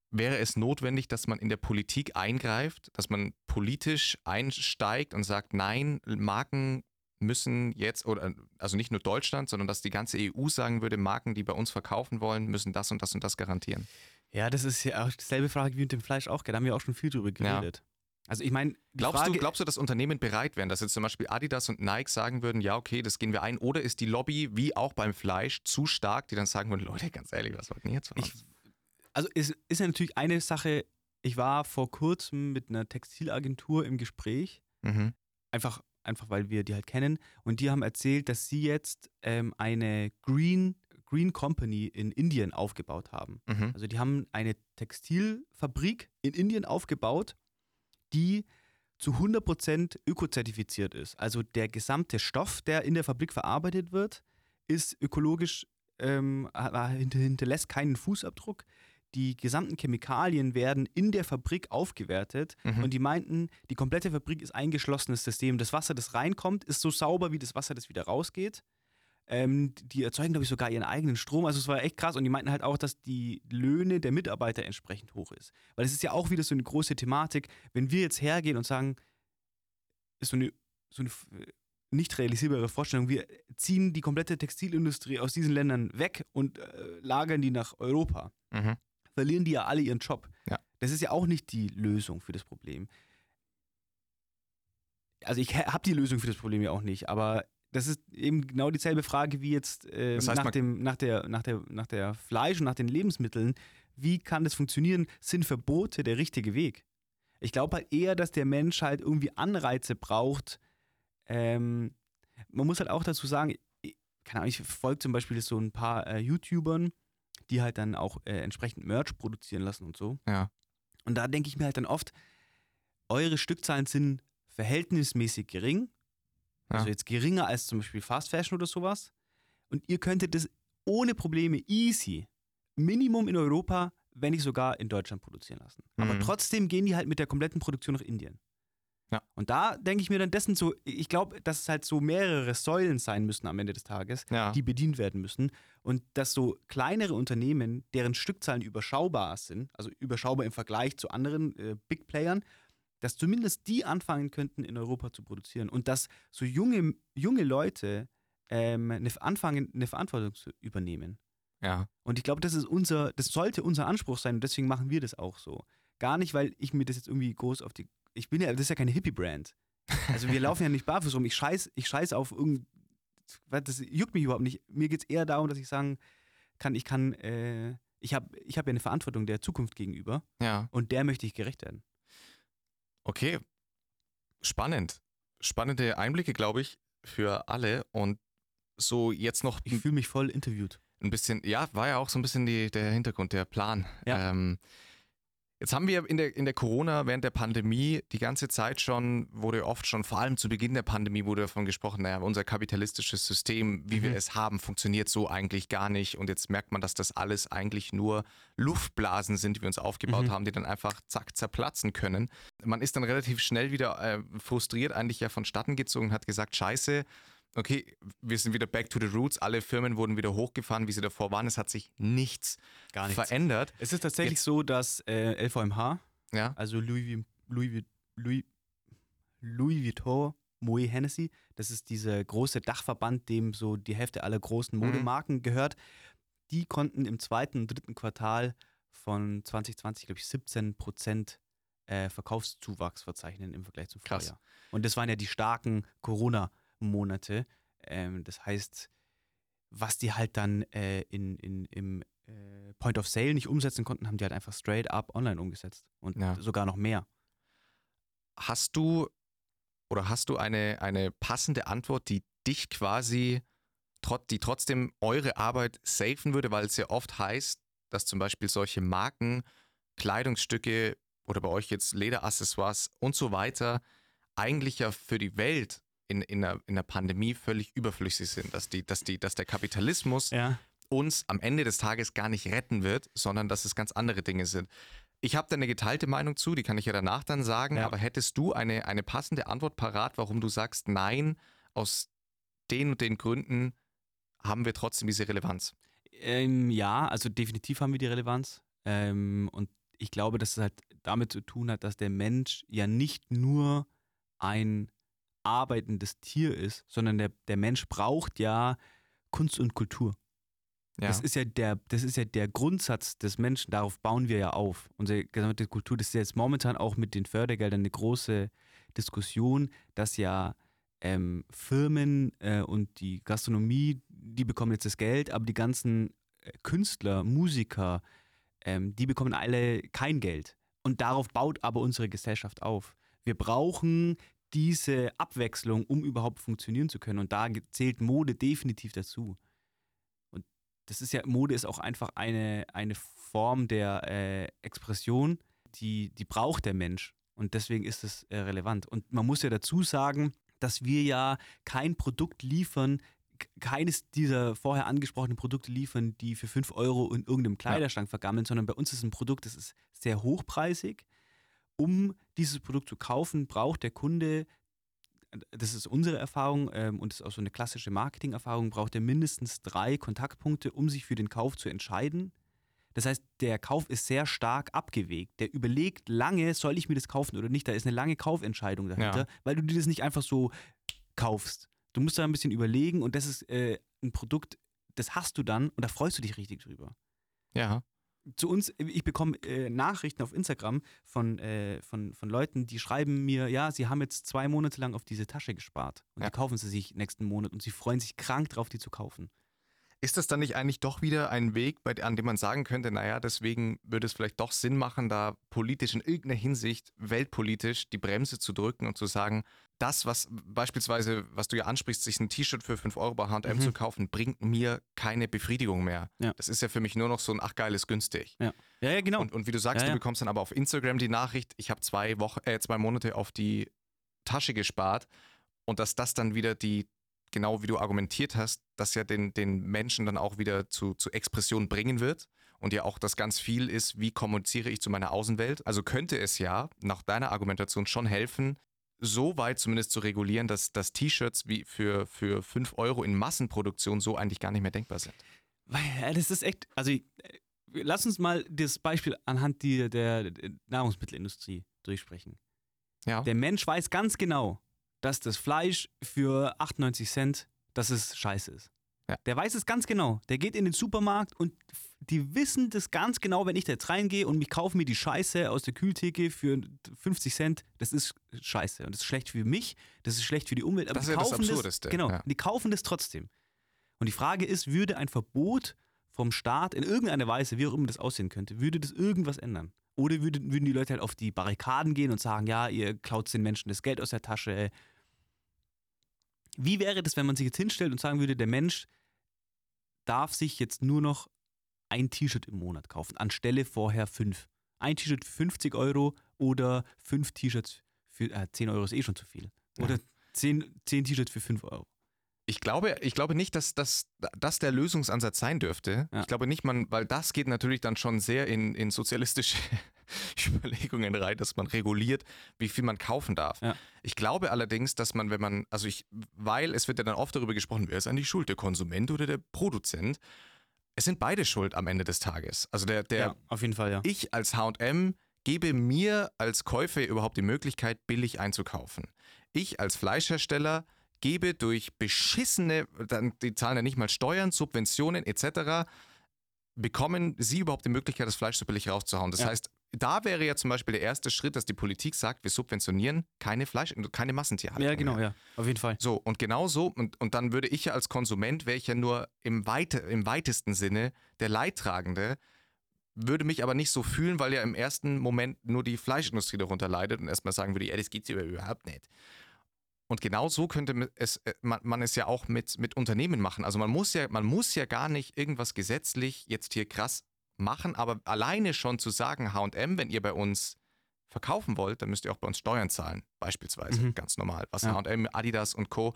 Wäre es notwendig, dass man in der Politik eingreift, dass man politisch einsteigt und sagt, nein, Marken müssen jetzt, oder also nicht nur Deutschland, sondern dass die ganze EU sagen würde, Marken, die bei uns verkaufen wollen, müssen das und das und das garantieren. Ja, das ist ja auch dieselbe Frage wie mit dem Fleisch auch. Da haben wir auch schon viel drüber Ja. geredet. Also ich meine, Glaubst Frage, du, glaubst du, dass Unternehmen bereit wären, dass jetzt zum Beispiel Adidas und Nike sagen würden, ja, okay, das gehen wir ein, oder ist die Lobby, wie auch beim Fleisch, zu stark, die dann sagen würden, Leute, ganz ehrlich, was wollten ihr jetzt von Ich- uns? Also es ist ja natürlich eine Sache, ich war vor kurzem mit einer Textilagentur im Gespräch, Mhm. einfach, einfach weil wir die halt kennen, und die haben erzählt, dass sie jetzt ähm, eine Green, Green Company in Indien aufgebaut haben. Mhm. Also die haben eine Textilfabrik in Indien aufgebaut, die zu 100% ökozertifiziert ist. Also der gesamte Stoff, der in der Fabrik verarbeitet wird, ist ökologisch, ähm, hinterlässt keinen Fußabdruck. Die gesamten Chemikalien werden in der Fabrik aufgewertet Mhm. und die meinten, die komplette Fabrik ist ein geschlossenes System. Das Wasser, das reinkommt, ist so sauber wie das Wasser, das wieder rausgeht. Ähm, die erzeugen, glaube ich, sogar ihren eigenen Strom. Also es war echt krass. Und die meinten halt auch, dass die Löhne der Mitarbeiter entsprechend hoch ist. Weil es ist ja auch wieder so eine große Thematik, wenn wir jetzt hergehen und sagen, ist so eine, so eine nicht realisierbare Vorstellung, wir ziehen die komplette Textilindustrie aus diesen Ländern weg und äh, lagern die nach Europa Mhm. Verlieren die ja alle ihren Job. Ja. Das ist ja auch nicht die Lösung für das Problem. Also ich habe die Lösung für das Problem ja auch nicht, aber das ist eben genau dieselbe Frage wie jetzt äh, Das heißt, nach, dem, nach, der, nach, der, nach der Fleisch und nach den Lebensmitteln. Wie kann das funktionieren? Sind Verbote der richtige Weg? Ich glaube halt eher, dass der Mensch halt irgendwie Anreize braucht. Ähm, man muss halt auch dazu sagen, ich, keine Ahnung, ich folge zum Beispiel so ein paar äh, YouTubern, die halt dann auch äh, entsprechend Merch produzieren lassen und so. Ja. Und da denke ich mir halt dann oft, eure Stückzahlen sind verhältnismäßig gering. Ja. Also jetzt geringer als zum Beispiel Fast Fashion oder sowas. Und ihr könntet das ohne Probleme easy, Minimum in Europa, wenn nicht sogar in Deutschland produzieren lassen. Aber Mhm. trotzdem gehen die halt mit der kompletten Produktion nach Indien. Ja. Und da denke ich mir dann, das sind so, ich glaube, dass es halt so mehrere Säulen sein müssen am Ende des Tages, Ja. die bedient werden müssen. Und dass so kleinere Unternehmen, deren Stückzahlen überschaubar sind, also überschaubar im Vergleich zu anderen äh, Big Playern, dass zumindest die anfangen könnten, in Europa zu produzieren. Und dass so junge, junge Leute ähm, eine, anfangen, eine Verantwortung zu übernehmen. Ja. Und ich glaube, das ist unser, das sollte unser Anspruch sein und deswegen machen wir das auch so. Gar nicht, weil ich mir das jetzt irgendwie groß auf die. Ich bin ja, das ist ja keine Hippie-Brand. Also wir laufen ja nicht barfuß rum. Ich scheiß, ich scheiß auf irgend. Das juckt mich überhaupt nicht. Mir geht es eher darum, dass ich sagen kann, ich kann, äh, ich habe ich hab ja eine Verantwortung der Zukunft gegenüber Ja. und der möchte ich gerecht werden. Okay. Spannend. Spannende Einblicke, glaube ich, für alle. Und so jetzt noch Ich fühle mich voll interviewt. ein bisschen, ja, war ja auch so ein bisschen die, der Hintergrund, der Plan. Ja. Ähm, jetzt haben wir in der, in der Corona, während der Pandemie, die ganze Zeit schon, wurde oft schon, vor allem zu Beginn der Pandemie, wurde davon gesprochen, naja, unser kapitalistisches System, wie wir Mhm. es haben, funktioniert so eigentlich gar nicht. Und jetzt merkt man, dass das alles eigentlich nur Luftblasen sind, die wir uns aufgebaut Mhm. haben, die dann einfach zack zerplatzen können. Man ist dann relativ schnell wieder äh, frustriert eigentlich ja vonstatten gezogen und hat gesagt, scheiße, okay, wir sind wieder back to the roots, alle Firmen wurden wieder hochgefahren, wie sie davor waren, es hat sich nichts, Gar verändert. Es ist tatsächlich so, dass äh, LVMH, Ja, also Louis, Louis, Louis, Louis Vuitton, Moet Hennessy, das ist dieser große Dachverband, dem so die Hälfte aller großen Mhm. Modemarken gehört, die konnten im zweiten und dritten Quartal von 2020, glaube ich, 17 Prozent äh, Verkaufszuwachs verzeichnen im Vergleich zum Krass. Vorjahr. Und das waren ja die starken Corona-Monate. Ähm, das heißt, was die halt dann äh, in, in, im äh, Point of Sale nicht umsetzen konnten, haben die halt einfach straight up online umgesetzt. Und Ja. sogar noch mehr. hast du oder hast du eine, eine passende Antwort, die dich quasi, trot, die trotzdem eure Arbeit safen würde, weil es ja oft heißt, dass zum Beispiel solche Marken, Kleidungsstücke oder bei euch jetzt Lederaccessoires und so weiter eigentlich ja für die Welt in, in, einer, in einer Pandemie völlig überflüssig sind, dass, die, dass, die, dass der Kapitalismus Ja. uns am Ende des Tages gar nicht retten wird, sondern dass es ganz andere Dinge sind. Ich habe da eine geteilte Meinung zu, die kann ich ja danach dann sagen, Ja. aber hättest du eine, eine passende Antwort parat, warum du sagst, nein, aus den und den Gründen haben wir trotzdem diese Relevanz? Ähm, ja, also definitiv haben wir die Relevanz. Ähm, und ich glaube, dass es halt damit zu tun hat, dass der Mensch ja nicht nur ein arbeitendes Tier ist, sondern der, der Mensch braucht ja Kunst und Kultur. Ja, Das ist ja der, das ist ja der Grundsatz des Menschen, darauf bauen wir ja auf. Unsere gesamte Kultur, das ist jetzt momentan auch mit den Fördergeldern eine große Diskussion, dass ja ähm, Firmen äh, und die Gastronomie, die bekommen jetzt das Geld, aber die ganzen äh, Künstler, Musiker, ähm, die bekommen alle kein Geld. Und darauf baut aber unsere Gesellschaft auf. Wir brauchen diese Abwechslung, um überhaupt funktionieren zu können. Und da zählt Mode definitiv dazu das ist ja, Mode ist auch einfach eine, eine Form der äh, Expression, die, die braucht der Mensch. Und deswegen ist es äh, relevant. Und man muss ja dazu sagen, dass wir ja kein Produkt liefern, keines dieser vorher angesprochenen Produkte liefern, die für 5 Euro in irgendeinem Kleiderschrank vergammeln, sondern bei uns ist ein Produkt, das ist sehr hochpreisig. Um dieses Produkt zu kaufen, braucht der Kunde das ist unsere Erfahrung ähm, und das ist auch so eine klassische Marketingerfahrung, braucht er mindestens drei Kontaktpunkte, um sich für den Kauf zu entscheiden. Das heißt, der Kauf ist sehr stark abgewegt. Der überlegt lange, soll ich mir das kaufen oder nicht. Da ist eine lange Kaufentscheidung dahinter, Ja. weil du dir das nicht einfach so kaufst. Du musst da ein bisschen überlegen und das ist äh, ein Produkt, das hast du dann und da freust du dich richtig drüber ja, zu uns, ich bekomme äh, Nachrichten auf Instagram von, äh, von, von Leuten, die schreiben mir, ja, sie haben jetzt zwei Monate lang auf diese Tasche gespart und Ja. die kaufen sie sich nächsten Monat und sie freuen sich krank drauf, die zu kaufen. Ist das dann nicht eigentlich doch wieder ein Weg, bei, an dem man sagen könnte, naja, deswegen würde es vielleicht doch Sinn machen, da politisch in irgendeiner Hinsicht, weltpolitisch, die Bremse zu drücken und zu sagen, das, was beispielsweise, was du ja ansprichst, sich ein T-Shirt für 5 Euro bei HM Mhm. zu kaufen, bringt mir keine Befriedigung mehr. Ja. Das ist ja für mich nur noch so ein, ach geil, ist günstig. Ja, ja, ja genau. Und, und wie du sagst, Ja, du bekommst dann aber auf Instagram die Nachricht, ich habe zwei Wochen, äh, zwei Monate auf die Tasche gespart und dass das dann wieder die, genau wie du argumentiert hast, das ja den, den Menschen dann auch wieder zu, zu Expression bringen wird. Und ja auch das ganz viel ist, wie kommuniziere ich zu meiner Außenwelt. Also könnte es ja nach deiner Argumentation schon helfen, so weit zumindest zu regulieren, dass, dass T-Shirts wie für, für 5 Euro in Massenproduktion so eigentlich gar nicht mehr denkbar sind. Weil, ja, das ist echt, also äh, lass uns mal das Beispiel anhand die, der Nahrungsmittelindustrie durchsprechen. Ja. Der Mensch weiß ganz genau, dass das Fleisch für 98 Cent, dass es scheiße ist. Ja. Der weiß es ganz genau. Der geht in den Supermarkt und die wissen das ganz genau, wenn ich da jetzt reingehe und ich kaufe mir die Scheiße aus der Kühltheke für 50 Cent, das ist scheiße und das ist schlecht für mich, das ist schlecht für die Umwelt. Aber Das ist ja das Absurdeste, Genau, ja. die kaufen das trotzdem. Und die Frage ist, würde ein Verbot vom Staat in irgendeiner Weise, wie auch immer das aussehen könnte, würde das irgendwas ändern? Oder würde, würden die Leute halt auf die Barrikaden gehen und sagen, ja, ihr klaut den Menschen das Geld aus der Tasche. Wie wäre das, wenn man sich jetzt hinstellt und sagen würde, der Mensch darf sich jetzt nur noch ein T-Shirt im Monat kaufen, anstelle vorher fünf. Ein T-Shirt für 50 Euro oder fünf T-Shirts für äh, 10 Euro ist eh schon zu viel. Oder zehn, zehn T-Shirts für 5 Euro. Ich glaube, ich glaube nicht, dass das dass der Lösungsansatz sein dürfte. Ja. Ich glaube nicht, man, weil das geht natürlich dann schon sehr in, in sozialistische Überlegungen rein, dass man reguliert, wie viel man kaufen darf. Ja. Ich glaube allerdings, dass man, wenn man, also ich, weil es wird ja dann oft darüber gesprochen, wer ist eigentlich schuld, der Konsument oder der Produzent? Es sind beide schuld am Ende des Tages. Also der, der ja, auf jeden Fall, ja. ich als HM gebe mir als Käufer überhaupt die Möglichkeit, billig einzukaufen. Ich als Fleischhersteller gebe durch beschissene, dann, die zahlen ja nicht mal Steuern, Subventionen etc., bekommen sie überhaupt die Möglichkeit, das Fleisch so billig rauszuhauen. Das Ja. heißt, da wäre ja zum Beispiel der erste Schritt, dass die Politik sagt, wir subventionieren keine Fleisch, keine Massentierhaltung. Ja, genau, mehr. ja. Auf jeden Fall. So, und genau so, und, und dann würde ich ja als Konsument, wäre ich ja nur im, weite, im weitesten Sinne der Leidtragende, würde mich aber nicht so fühlen, weil ja im ersten Moment nur die Fleischindustrie darunter leidet und erstmal sagen würde, ja, das geht's überhaupt nicht. Und genau so könnte es, äh, man, man es ja auch mit, mit Unternehmen machen. Also man muss ja, man muss ja gar nicht irgendwas gesetzlich jetzt hier krass machen, aber alleine schon zu sagen, HM, wenn ihr bei uns verkaufen wollt, dann müsst ihr auch bei uns Steuern zahlen, beispielsweise, Mhm. ganz normal. Was Ja. HM, Adidas und Co.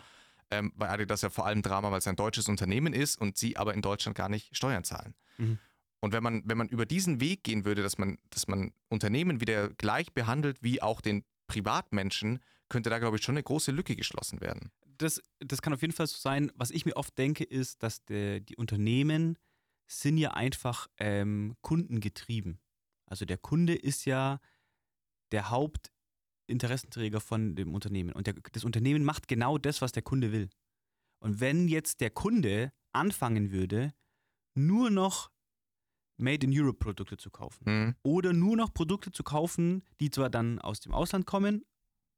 Ähm, bei Adidas ja vor allem Drama, weil es ein deutsches Unternehmen ist und sie aber in Deutschland gar nicht Steuern zahlen. Mhm. Und wenn man, wenn man über diesen Weg gehen würde, dass man, dass man Unternehmen wieder gleich behandelt wie auch den Privatmenschen, könnte da, glaube ich, schon eine große Lücke geschlossen werden. Das, das kann auf jeden Fall so sein. Was ich mir oft denke, ist, dass der, die Unternehmen sind ja einfach ähm, kundengetrieben. Also der Kunde ist ja der Hauptinteressenträger von dem Unternehmen. Und der, das Unternehmen macht genau das, was der Kunde will. Und wenn jetzt der Kunde anfangen würde, nur noch Made in Europe Produkte zu kaufen, Hm. oder nur noch Produkte zu kaufen, die zwar dann aus dem Ausland kommen,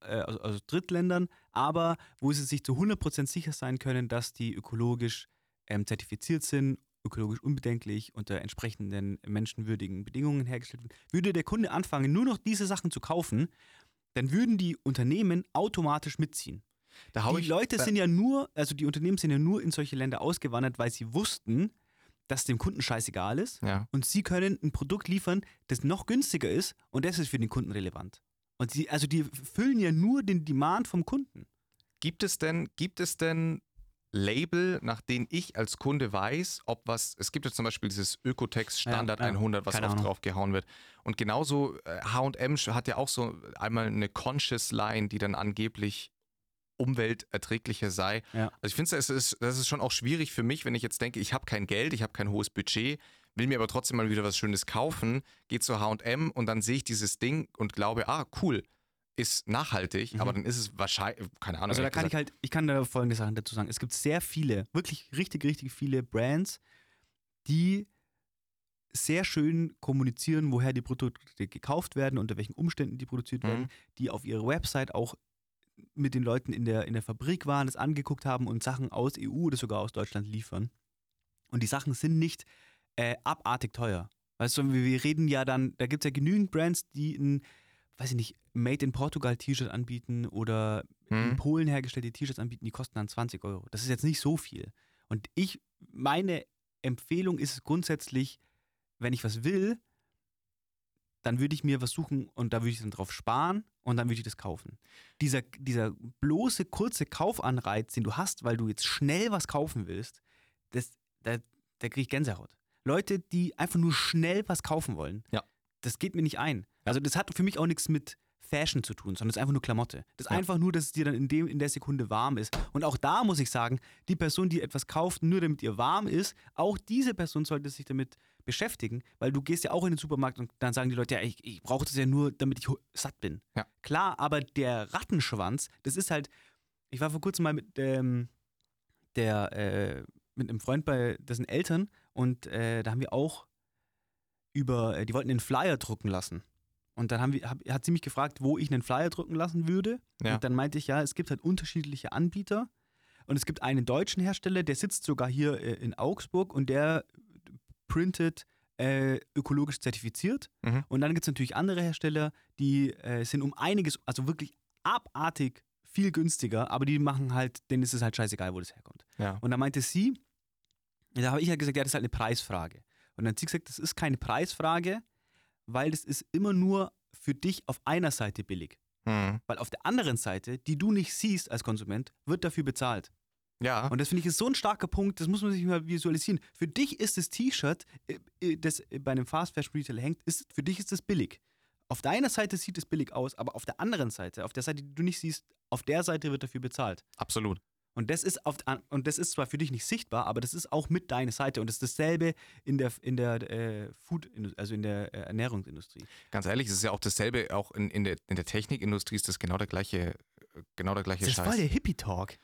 äh, also aus Drittländern, aber wo sie sich zu 100% sicher sein können, dass die ökologisch ähm, zertifiziert sind, ökologisch unbedenklich, unter entsprechenden menschenwürdigen Bedingungen hergestellt werden. Würde der Kunde anfangen, nur noch diese Sachen zu kaufen, dann würden die Unternehmen automatisch mitziehen. Die Leute sind ja nur, also die Unternehmen sind ja nur in solche Länder ausgewandert, weil sie wussten, dass dem Kunden scheißegal ist Ja. und sie können ein Produkt liefern, das noch günstiger ist und das ist für den Kunden relevant. Sie, also die füllen ja nur den Demand vom Kunden. Gibt es denn, gibt es denn Label, nach denen ich als Kunde weiß, ob was, es gibt ja zum Beispiel dieses Ökotex Standard Ja, ja. 100, was oft drauf gehauen wird. Und genauso H&M hat ja auch so einmal eine Conscious Line, die dann angeblich umwelterträglicher sei. Ja. Also ich finde, es ist, das ist schon auch schwierig für mich, wenn ich jetzt denke, ich habe kein Geld, ich habe kein hohes Budget, will mir aber trotzdem mal wieder was Schönes kaufen, gehe zu H&M und dann sehe ich dieses Ding und glaube, ah, cool, ist nachhaltig, Mhm. aber dann ist es wahrscheinlich, keine Ahnung. Also da kann ich gesagt. halt, ich kann da folgende Sachen dazu sagen. Es gibt sehr viele, wirklich richtig, richtig viele Brands, die sehr schön kommunizieren, woher die Produkte gekauft werden, unter welchen Umständen die produziert Mhm. werden, die auf ihrer Website auch mit den Leuten in der, in der Fabrik waren, das angeguckt haben und Sachen aus EU oder sogar aus Deutschland liefern. Und die Sachen sind nicht äh, abartig teuer. Weißt du, wir reden ja dann, da gibt es ja genügend Brands, die ein, weiß ich nicht, Made in Portugal T-Shirt anbieten oder in Hm. Polen hergestellte T-Shirts anbieten, die kosten dann 20 Euro. Das ist jetzt nicht so viel. Und ich, meine Empfehlung ist es grundsätzlich, wenn ich was will, dann würde ich mir was suchen und da würde ich dann drauf sparen und dann würde ich das kaufen. Dieser, dieser bloße, kurze Kaufanreiz, den du hast, weil du jetzt schnell was kaufen willst, das, da, da kriege ich Gänsehaut. Leute, die einfach nur schnell was kaufen wollen, Ja. das geht mir nicht ein. Also das hat für mich auch nichts mit Fashion zu tun, sondern es ist einfach nur Klamotte. Das ist Ja. einfach nur, dass es dir dann in, dem, in der Sekunde warm ist. Und auch da muss ich sagen, die Person, die etwas kauft, nur damit ihr warm ist, auch diese Person sollte sich damit beschäftigen, weil du gehst ja auch in den Supermarkt und dann sagen die Leute, ja, ich, ich brauche das ja nur, damit ich satt bin. Ja. Klar, aber der Rattenschwanz, das ist halt, ich war vor kurzem mal mit ähm, der, äh, mit einem Freund bei dessen Eltern und äh, da haben wir auch über, äh, die wollten einen Flyer drucken lassen. Und dann haben wir, hab, hat sie mich gefragt, wo ich einen Flyer drucken lassen würde. Ja. Und dann meinte ich, ja, es gibt halt unterschiedliche Anbieter. Und es gibt einen deutschen Hersteller, der sitzt sogar hier äh, in Augsburg und der printet äh, ökologisch zertifiziert. Mhm. Und dann gibt es natürlich andere Hersteller, die äh, sind um einiges, also wirklich abartig viel günstiger, aber die machen halt, denen ist es halt scheißegal, wo das herkommt. Ja. Und dann meinte sie, da habe ich ja gesagt, ja, das ist halt eine Preisfrage. Und dann hat sie gesagt, das ist keine Preisfrage, weil das ist immer nur für dich auf einer Seite billig. Hm. Weil auf der anderen Seite, die du nicht siehst als Konsument, wird dafür bezahlt. Ja. Und das finde ich ist so ein starker Punkt, das muss man sich mal visualisieren. Für dich ist das T-Shirt, äh, äh, das bei einem Fast Fashion Retailer hängt, ist, für dich ist das billig. Auf deiner Seite sieht es billig aus, aber auf der anderen Seite, auf der Seite, die du nicht siehst, auf der Seite wird dafür bezahlt. absolut. Und das ist auf, an- und das ist zwar für dich nicht sichtbar, aber das ist auch mit deiner Seite und das ist dasselbe in der in der äh, Food, also in der äh, Ernährungsindustrie. Ganz ehrlich, es ist ja auch dasselbe, auch in, in, der, in der Technikindustrie ist das genau der gleiche, genau der gleiche Das ist Scheiß. voll der Hippie Talk.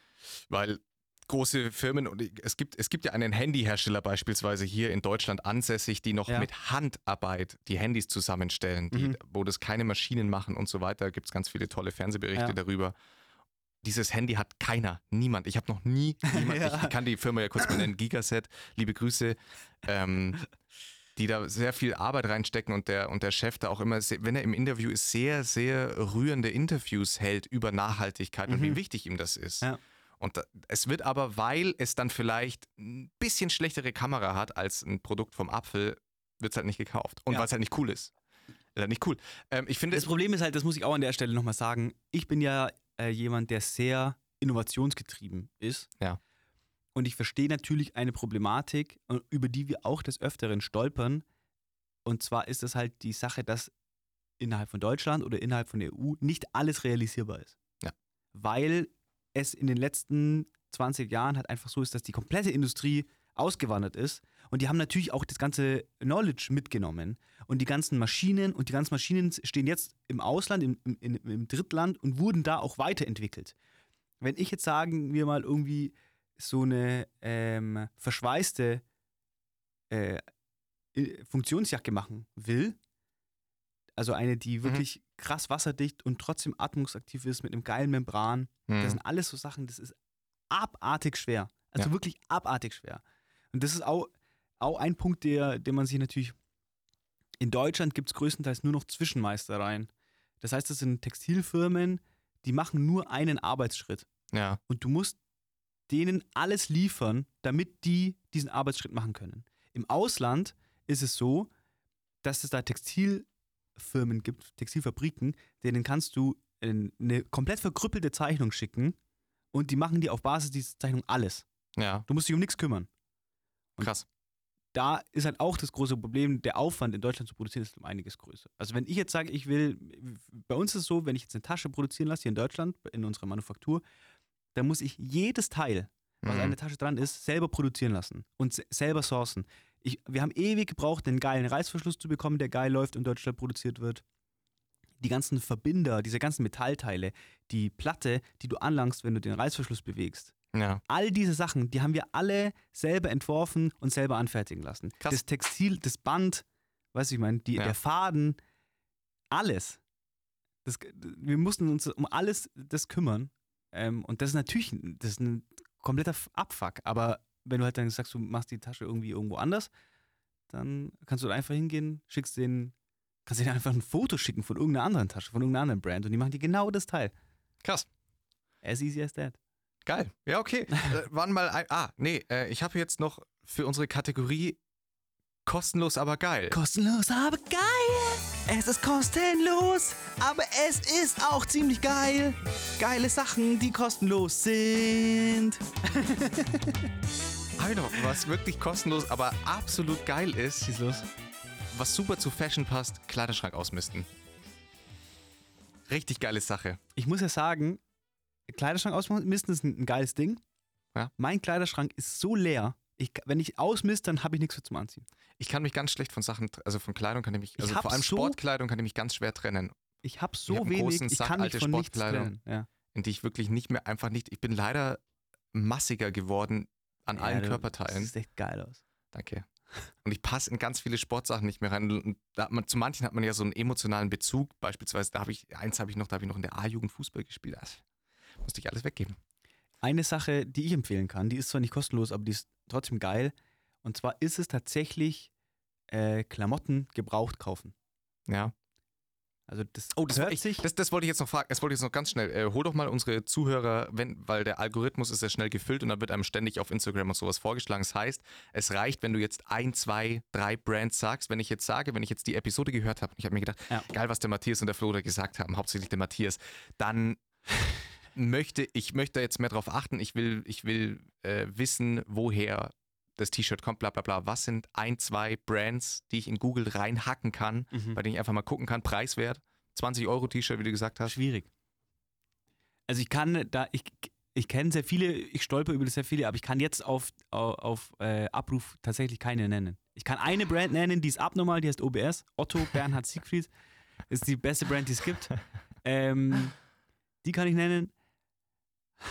Weil große Firmen und es gibt, es gibt ja einen Handyhersteller beispielsweise hier in Deutschland ansässig, die noch Ja. mit Handarbeit die Handys zusammenstellen, die, Mhm. wo das keine Maschinen machen und so weiter. Gibt es ganz viele tolle Fernsehberichte Ja. darüber. Dieses Handy hat keiner, niemand. Ich habe noch nie, niemand, Ja. ich kann die Firma ja kurz mal nennen, Gigaset, liebe Grüße, ähm, die da sehr viel Arbeit reinstecken und der, und der Chef da auch immer, wenn er im Interview ist, sehr, sehr rührende Interviews hält über Nachhaltigkeit und Mhm. wie wichtig ihm das ist. Ja. Und da, es wird aber, weil es dann vielleicht ein bisschen schlechtere Kamera hat als ein Produkt vom Apfel, wird es halt nicht gekauft. Und Ja. weil es halt nicht cool ist. Ist halt nicht cool. Ähm, ich finde Das. Problem ist halt, das muss ich auch an der Stelle nochmal sagen, ich bin ja äh, jemand, der sehr innovationsgetrieben ist. Ja. Und ich verstehe natürlich eine Problematik, äh, über die wir auch des Öfteren stolpern. Und zwar ist es halt die Sache, dass innerhalb von Deutschland oder innerhalb von der EU nicht alles realisierbar ist. Ja. Weil es in den letzten 20 Jahren halt einfach so ist, dass die komplette Industrie ausgewandert ist. Und die haben natürlich auch das ganze Knowledge mitgenommen. Und die ganzen Maschinen und die ganzen Maschinen stehen jetzt im Ausland, im, im, im Drittland und wurden da auch weiterentwickelt. Wenn ich jetzt sagen wir mal irgendwie so eine ähm, verschweißte äh, äh, Funktionsjacke machen will, also eine, die wirklich krass wasserdicht und trotzdem atmungsaktiv ist mit einem geilen Membran, das Hm. sind alles so Sachen, das ist abartig schwer. Also Ja. wirklich abartig schwer. Und das ist auch, auch ein Punkt, der, den man sich natürlich. In Deutschland gibt es größtenteils nur noch Zwischenmeistereien. Das heißt, das sind Textilfirmen, die machen nur einen Arbeitsschritt. Ja. Und du musst denen alles liefern, damit die diesen Arbeitsschritt machen können. Im Ausland ist es so, dass es da Textilfirmen gibt, Textilfabriken, denen kannst du eine komplett verkrüppelte Zeichnung schicken und die machen dir auf Basis dieser Zeichnung alles. Ja. Du musst dich um nichts kümmern. Und Krass. Da ist halt auch das große Problem, der Aufwand in Deutschland zu produzieren ist um einiges größer. Also wenn ich jetzt sage, ich will, bei uns ist es so, wenn ich jetzt eine Tasche produzieren lasse hier in Deutschland, in unserer Manufaktur, dann muss ich jedes Teil, was Mhm. an der Tasche dran ist, selber produzieren lassen und se- selber sourcen. Ich, wir haben ewig gebraucht, einen geilen Reißverschluss zu bekommen, der geil läuft und in Deutschland produziert wird. Die ganzen Verbinder, diese ganzen Metallteile, die Platte, die du anlangst, wenn du den Reißverschluss bewegst. Ja. All diese Sachen, die haben wir alle selber entworfen und selber anfertigen lassen. Krass. Das Textil, das Band, weißt du, ich meine, die, Ja. der Faden, alles. Das, wir mussten uns um alles das kümmern. Ähm, und das ist natürlich das ist ein kompletter Abfuck. Aber wenn du halt dann sagst, du machst die Tasche irgendwie irgendwo anders, dann kannst du einfach hingehen, schickst den, kannst denen einfach ein Foto schicken von irgendeiner anderen Tasche, von irgendeiner anderen Brand und die machen dir genau das Teil. Krass. As easy as that. Geil. Ja, okay. äh, wann mal ein. Ah, nee, äh, ich habe jetzt noch für unsere Kategorie kostenlos, aber geil. Kostenlos, aber geil. Es ist kostenlos, aber es ist auch ziemlich geil. Geile Sachen, die kostenlos sind. Hab ich noch was wirklich kostenlos, aber absolut geil ist, Schieß los. was super zu Fashion passt, Kleiderschrank ausmisten. Richtig geile Sache. Ich muss ja sagen, Kleiderschrank ausmisten ist ein, ein geiles Ding. Ja. Mein Kleiderschrank ist so leer. Ich, wenn ich ausmiste, dann habe ich nichts mehr zum Anziehen. Ich kann mich ganz schlecht von Sachen, also von Kleidung kann ich mich, Ich also hab vor allem so- Sportkleidung kann ich mich ganz schwer trennen, Ich habe Ich so hab einen wenig, großen ich Sack kann mich von nichts Sportkleidung. trennen. Ja. in die ich wirklich nicht mehr, einfach nicht, ich bin leider massiger geworden an Ja, allen du- Körperteilen. Das sieht echt geil aus. Danke. Und ich passe in ganz viele Sportsachen nicht mehr rein. Und da hat man, zu manchen hat man ja so einen emotionalen Bezug. Beispielsweise, da habe ich, eins habe ich noch, da habe ich noch in der A-Jugend Fußball gespielt. Musste ich alles weggeben. Eine Sache, die ich empfehlen kann, die ist zwar nicht kostenlos, aber die ist trotzdem geil. Und zwar ist es tatsächlich äh, Klamotten gebraucht kaufen. Ja. Also das, Oh, das, hört ich, sich. das, das wollte ich jetzt noch fragen. Das wollte ich jetzt noch ganz schnell. Äh, hol doch mal unsere Zuhörer, wenn, weil der Algorithmus ist sehr schnell gefüllt und dann wird einem ständig auf Instagram und sowas vorgeschlagen. Das heißt, es reicht, wenn du jetzt ein, zwei, drei Brands sagst. Wenn ich jetzt sage, wenn ich jetzt die Episode gehört habe, und ich habe mir gedacht, Ja. geil, was der Matthias und der Flo da gesagt haben, hauptsächlich der Matthias, dann möchte ich möchte jetzt mehr drauf achten. Ich will, ich will äh, wissen, woher das T-Shirt kommt, bla bla bla. Was sind ein, zwei Brands, die ich in Google reinhacken kann, Mhm. bei denen ich einfach mal gucken kann, preiswert. 20 Euro T-Shirt, wie du gesagt hast. Schwierig. Also ich kann da, ich, ich kenne sehr viele, ich stolper über sehr viele, aber ich kann jetzt auf, auf, auf äh, Abruf tatsächlich keine nennen. Ich kann eine Brand nennen, die ist abnormal, die heißt OBS. Otto Bernhard Siegfried. Ist die beste Brand, die es gibt. Ähm, die kann ich nennen.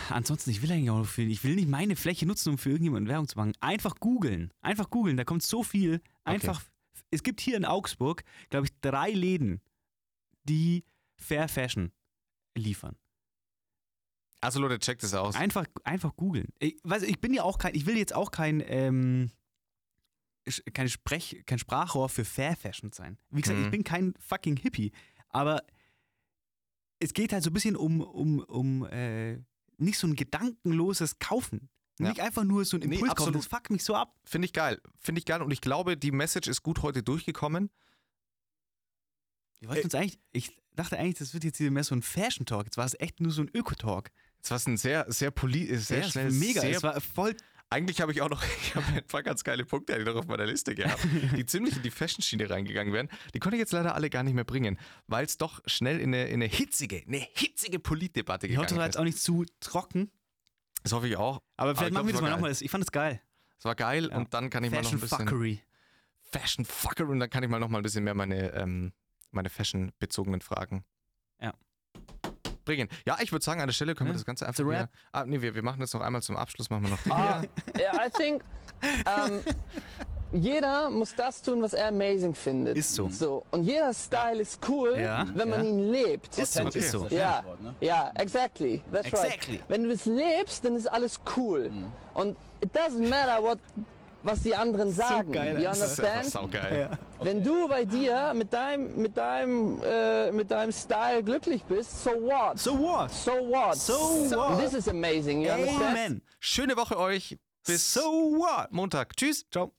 Ansonsten, ich will eigentlich auch noch viel. Ich will nicht meine Fläche nutzen, um für irgendjemanden Werbung zu machen. Einfach googeln. Einfach googeln. Da kommt so viel. Einfach. Es gibt hier in Augsburg, glaube ich, drei Läden, die Fair Fashion liefern. Also Leute, checkt es aus. Einfach, einfach googeln. Ich, weiß, ich bin ja auch kein, ich will jetzt auch kein, ähm, kein, Sprech, kein Sprachrohr für Fair Fashion sein. Wie gesagt, Mhm. ich bin kein fucking Hippie. Aber es geht halt so ein bisschen um, um, um äh, nicht so ein gedankenloses Kaufen. Ja. Nicht einfach nur so ein Nee, Impuls kaufen. absolut. Das fuckt mich so ab. Finde ich geil. Finde ich geil. Und ich glaube, die Message ist gut heute durchgekommen. Wir wollten Äh, uns eigentlich, ich dachte eigentlich, das wird jetzt hier mehr so ein Fashion Talk. Jetzt war es echt nur so ein Öko-Talk. Es war ein sehr, sehr poli sehr Ja, es schnell. mega. Sehr, es war voll. Eigentlich habe ich auch noch ich habe ein paar ganz geile Punkte noch auf meiner Liste gehabt, die ziemlich in die Fashion-Schiene reingegangen wären. Die konnte ich jetzt leider alle gar nicht mehr bringen, weil es doch schnell in eine, in eine hitzige, eine hitzige Politdebatte Ich hoffe, das gegangen war jetzt auch nicht zu trocken. Das hoffe ich auch. Aber ich vielleicht glaub, machen wir das mal nochmal. Ich fand es geil. Es war geil Ja. und dann kann ich mal noch ein Fashion bisschen Fuckery. Fashion Fucker und dann kann ich mal noch mal ein bisschen mehr meine, ähm, meine Fashion-bezogenen Fragen Ja. Bringen. Ja, ich würde sagen, an der Stelle können wir Ja, das Ganze einfach wieder. Ah, nee, wir, wir machen das noch einmal zum Abschluss, machen wir noch Ah, yeah, I think ähm, jeder muss das tun, was er amazing findet. Ist so. So und jeder Style ist cool, Ja, wenn man ja. ihn lebt. Ist so, Okay. ist so. Ja, ja, exactly. That's Exactly. right. Wenn du es lebst, dann ist alles cool. Und it doesn't matter what was die anderen sagen. geil, you Alter. Das ist understand? saugeil. Wenn du bei dir mit deinem mit deinem äh, mit deinem Style glücklich bist, so what? So what? So what? So what? This is amazing. You understand? Amen. Schöne Woche euch. Bis So what? Montag. Tschüss. Ciao.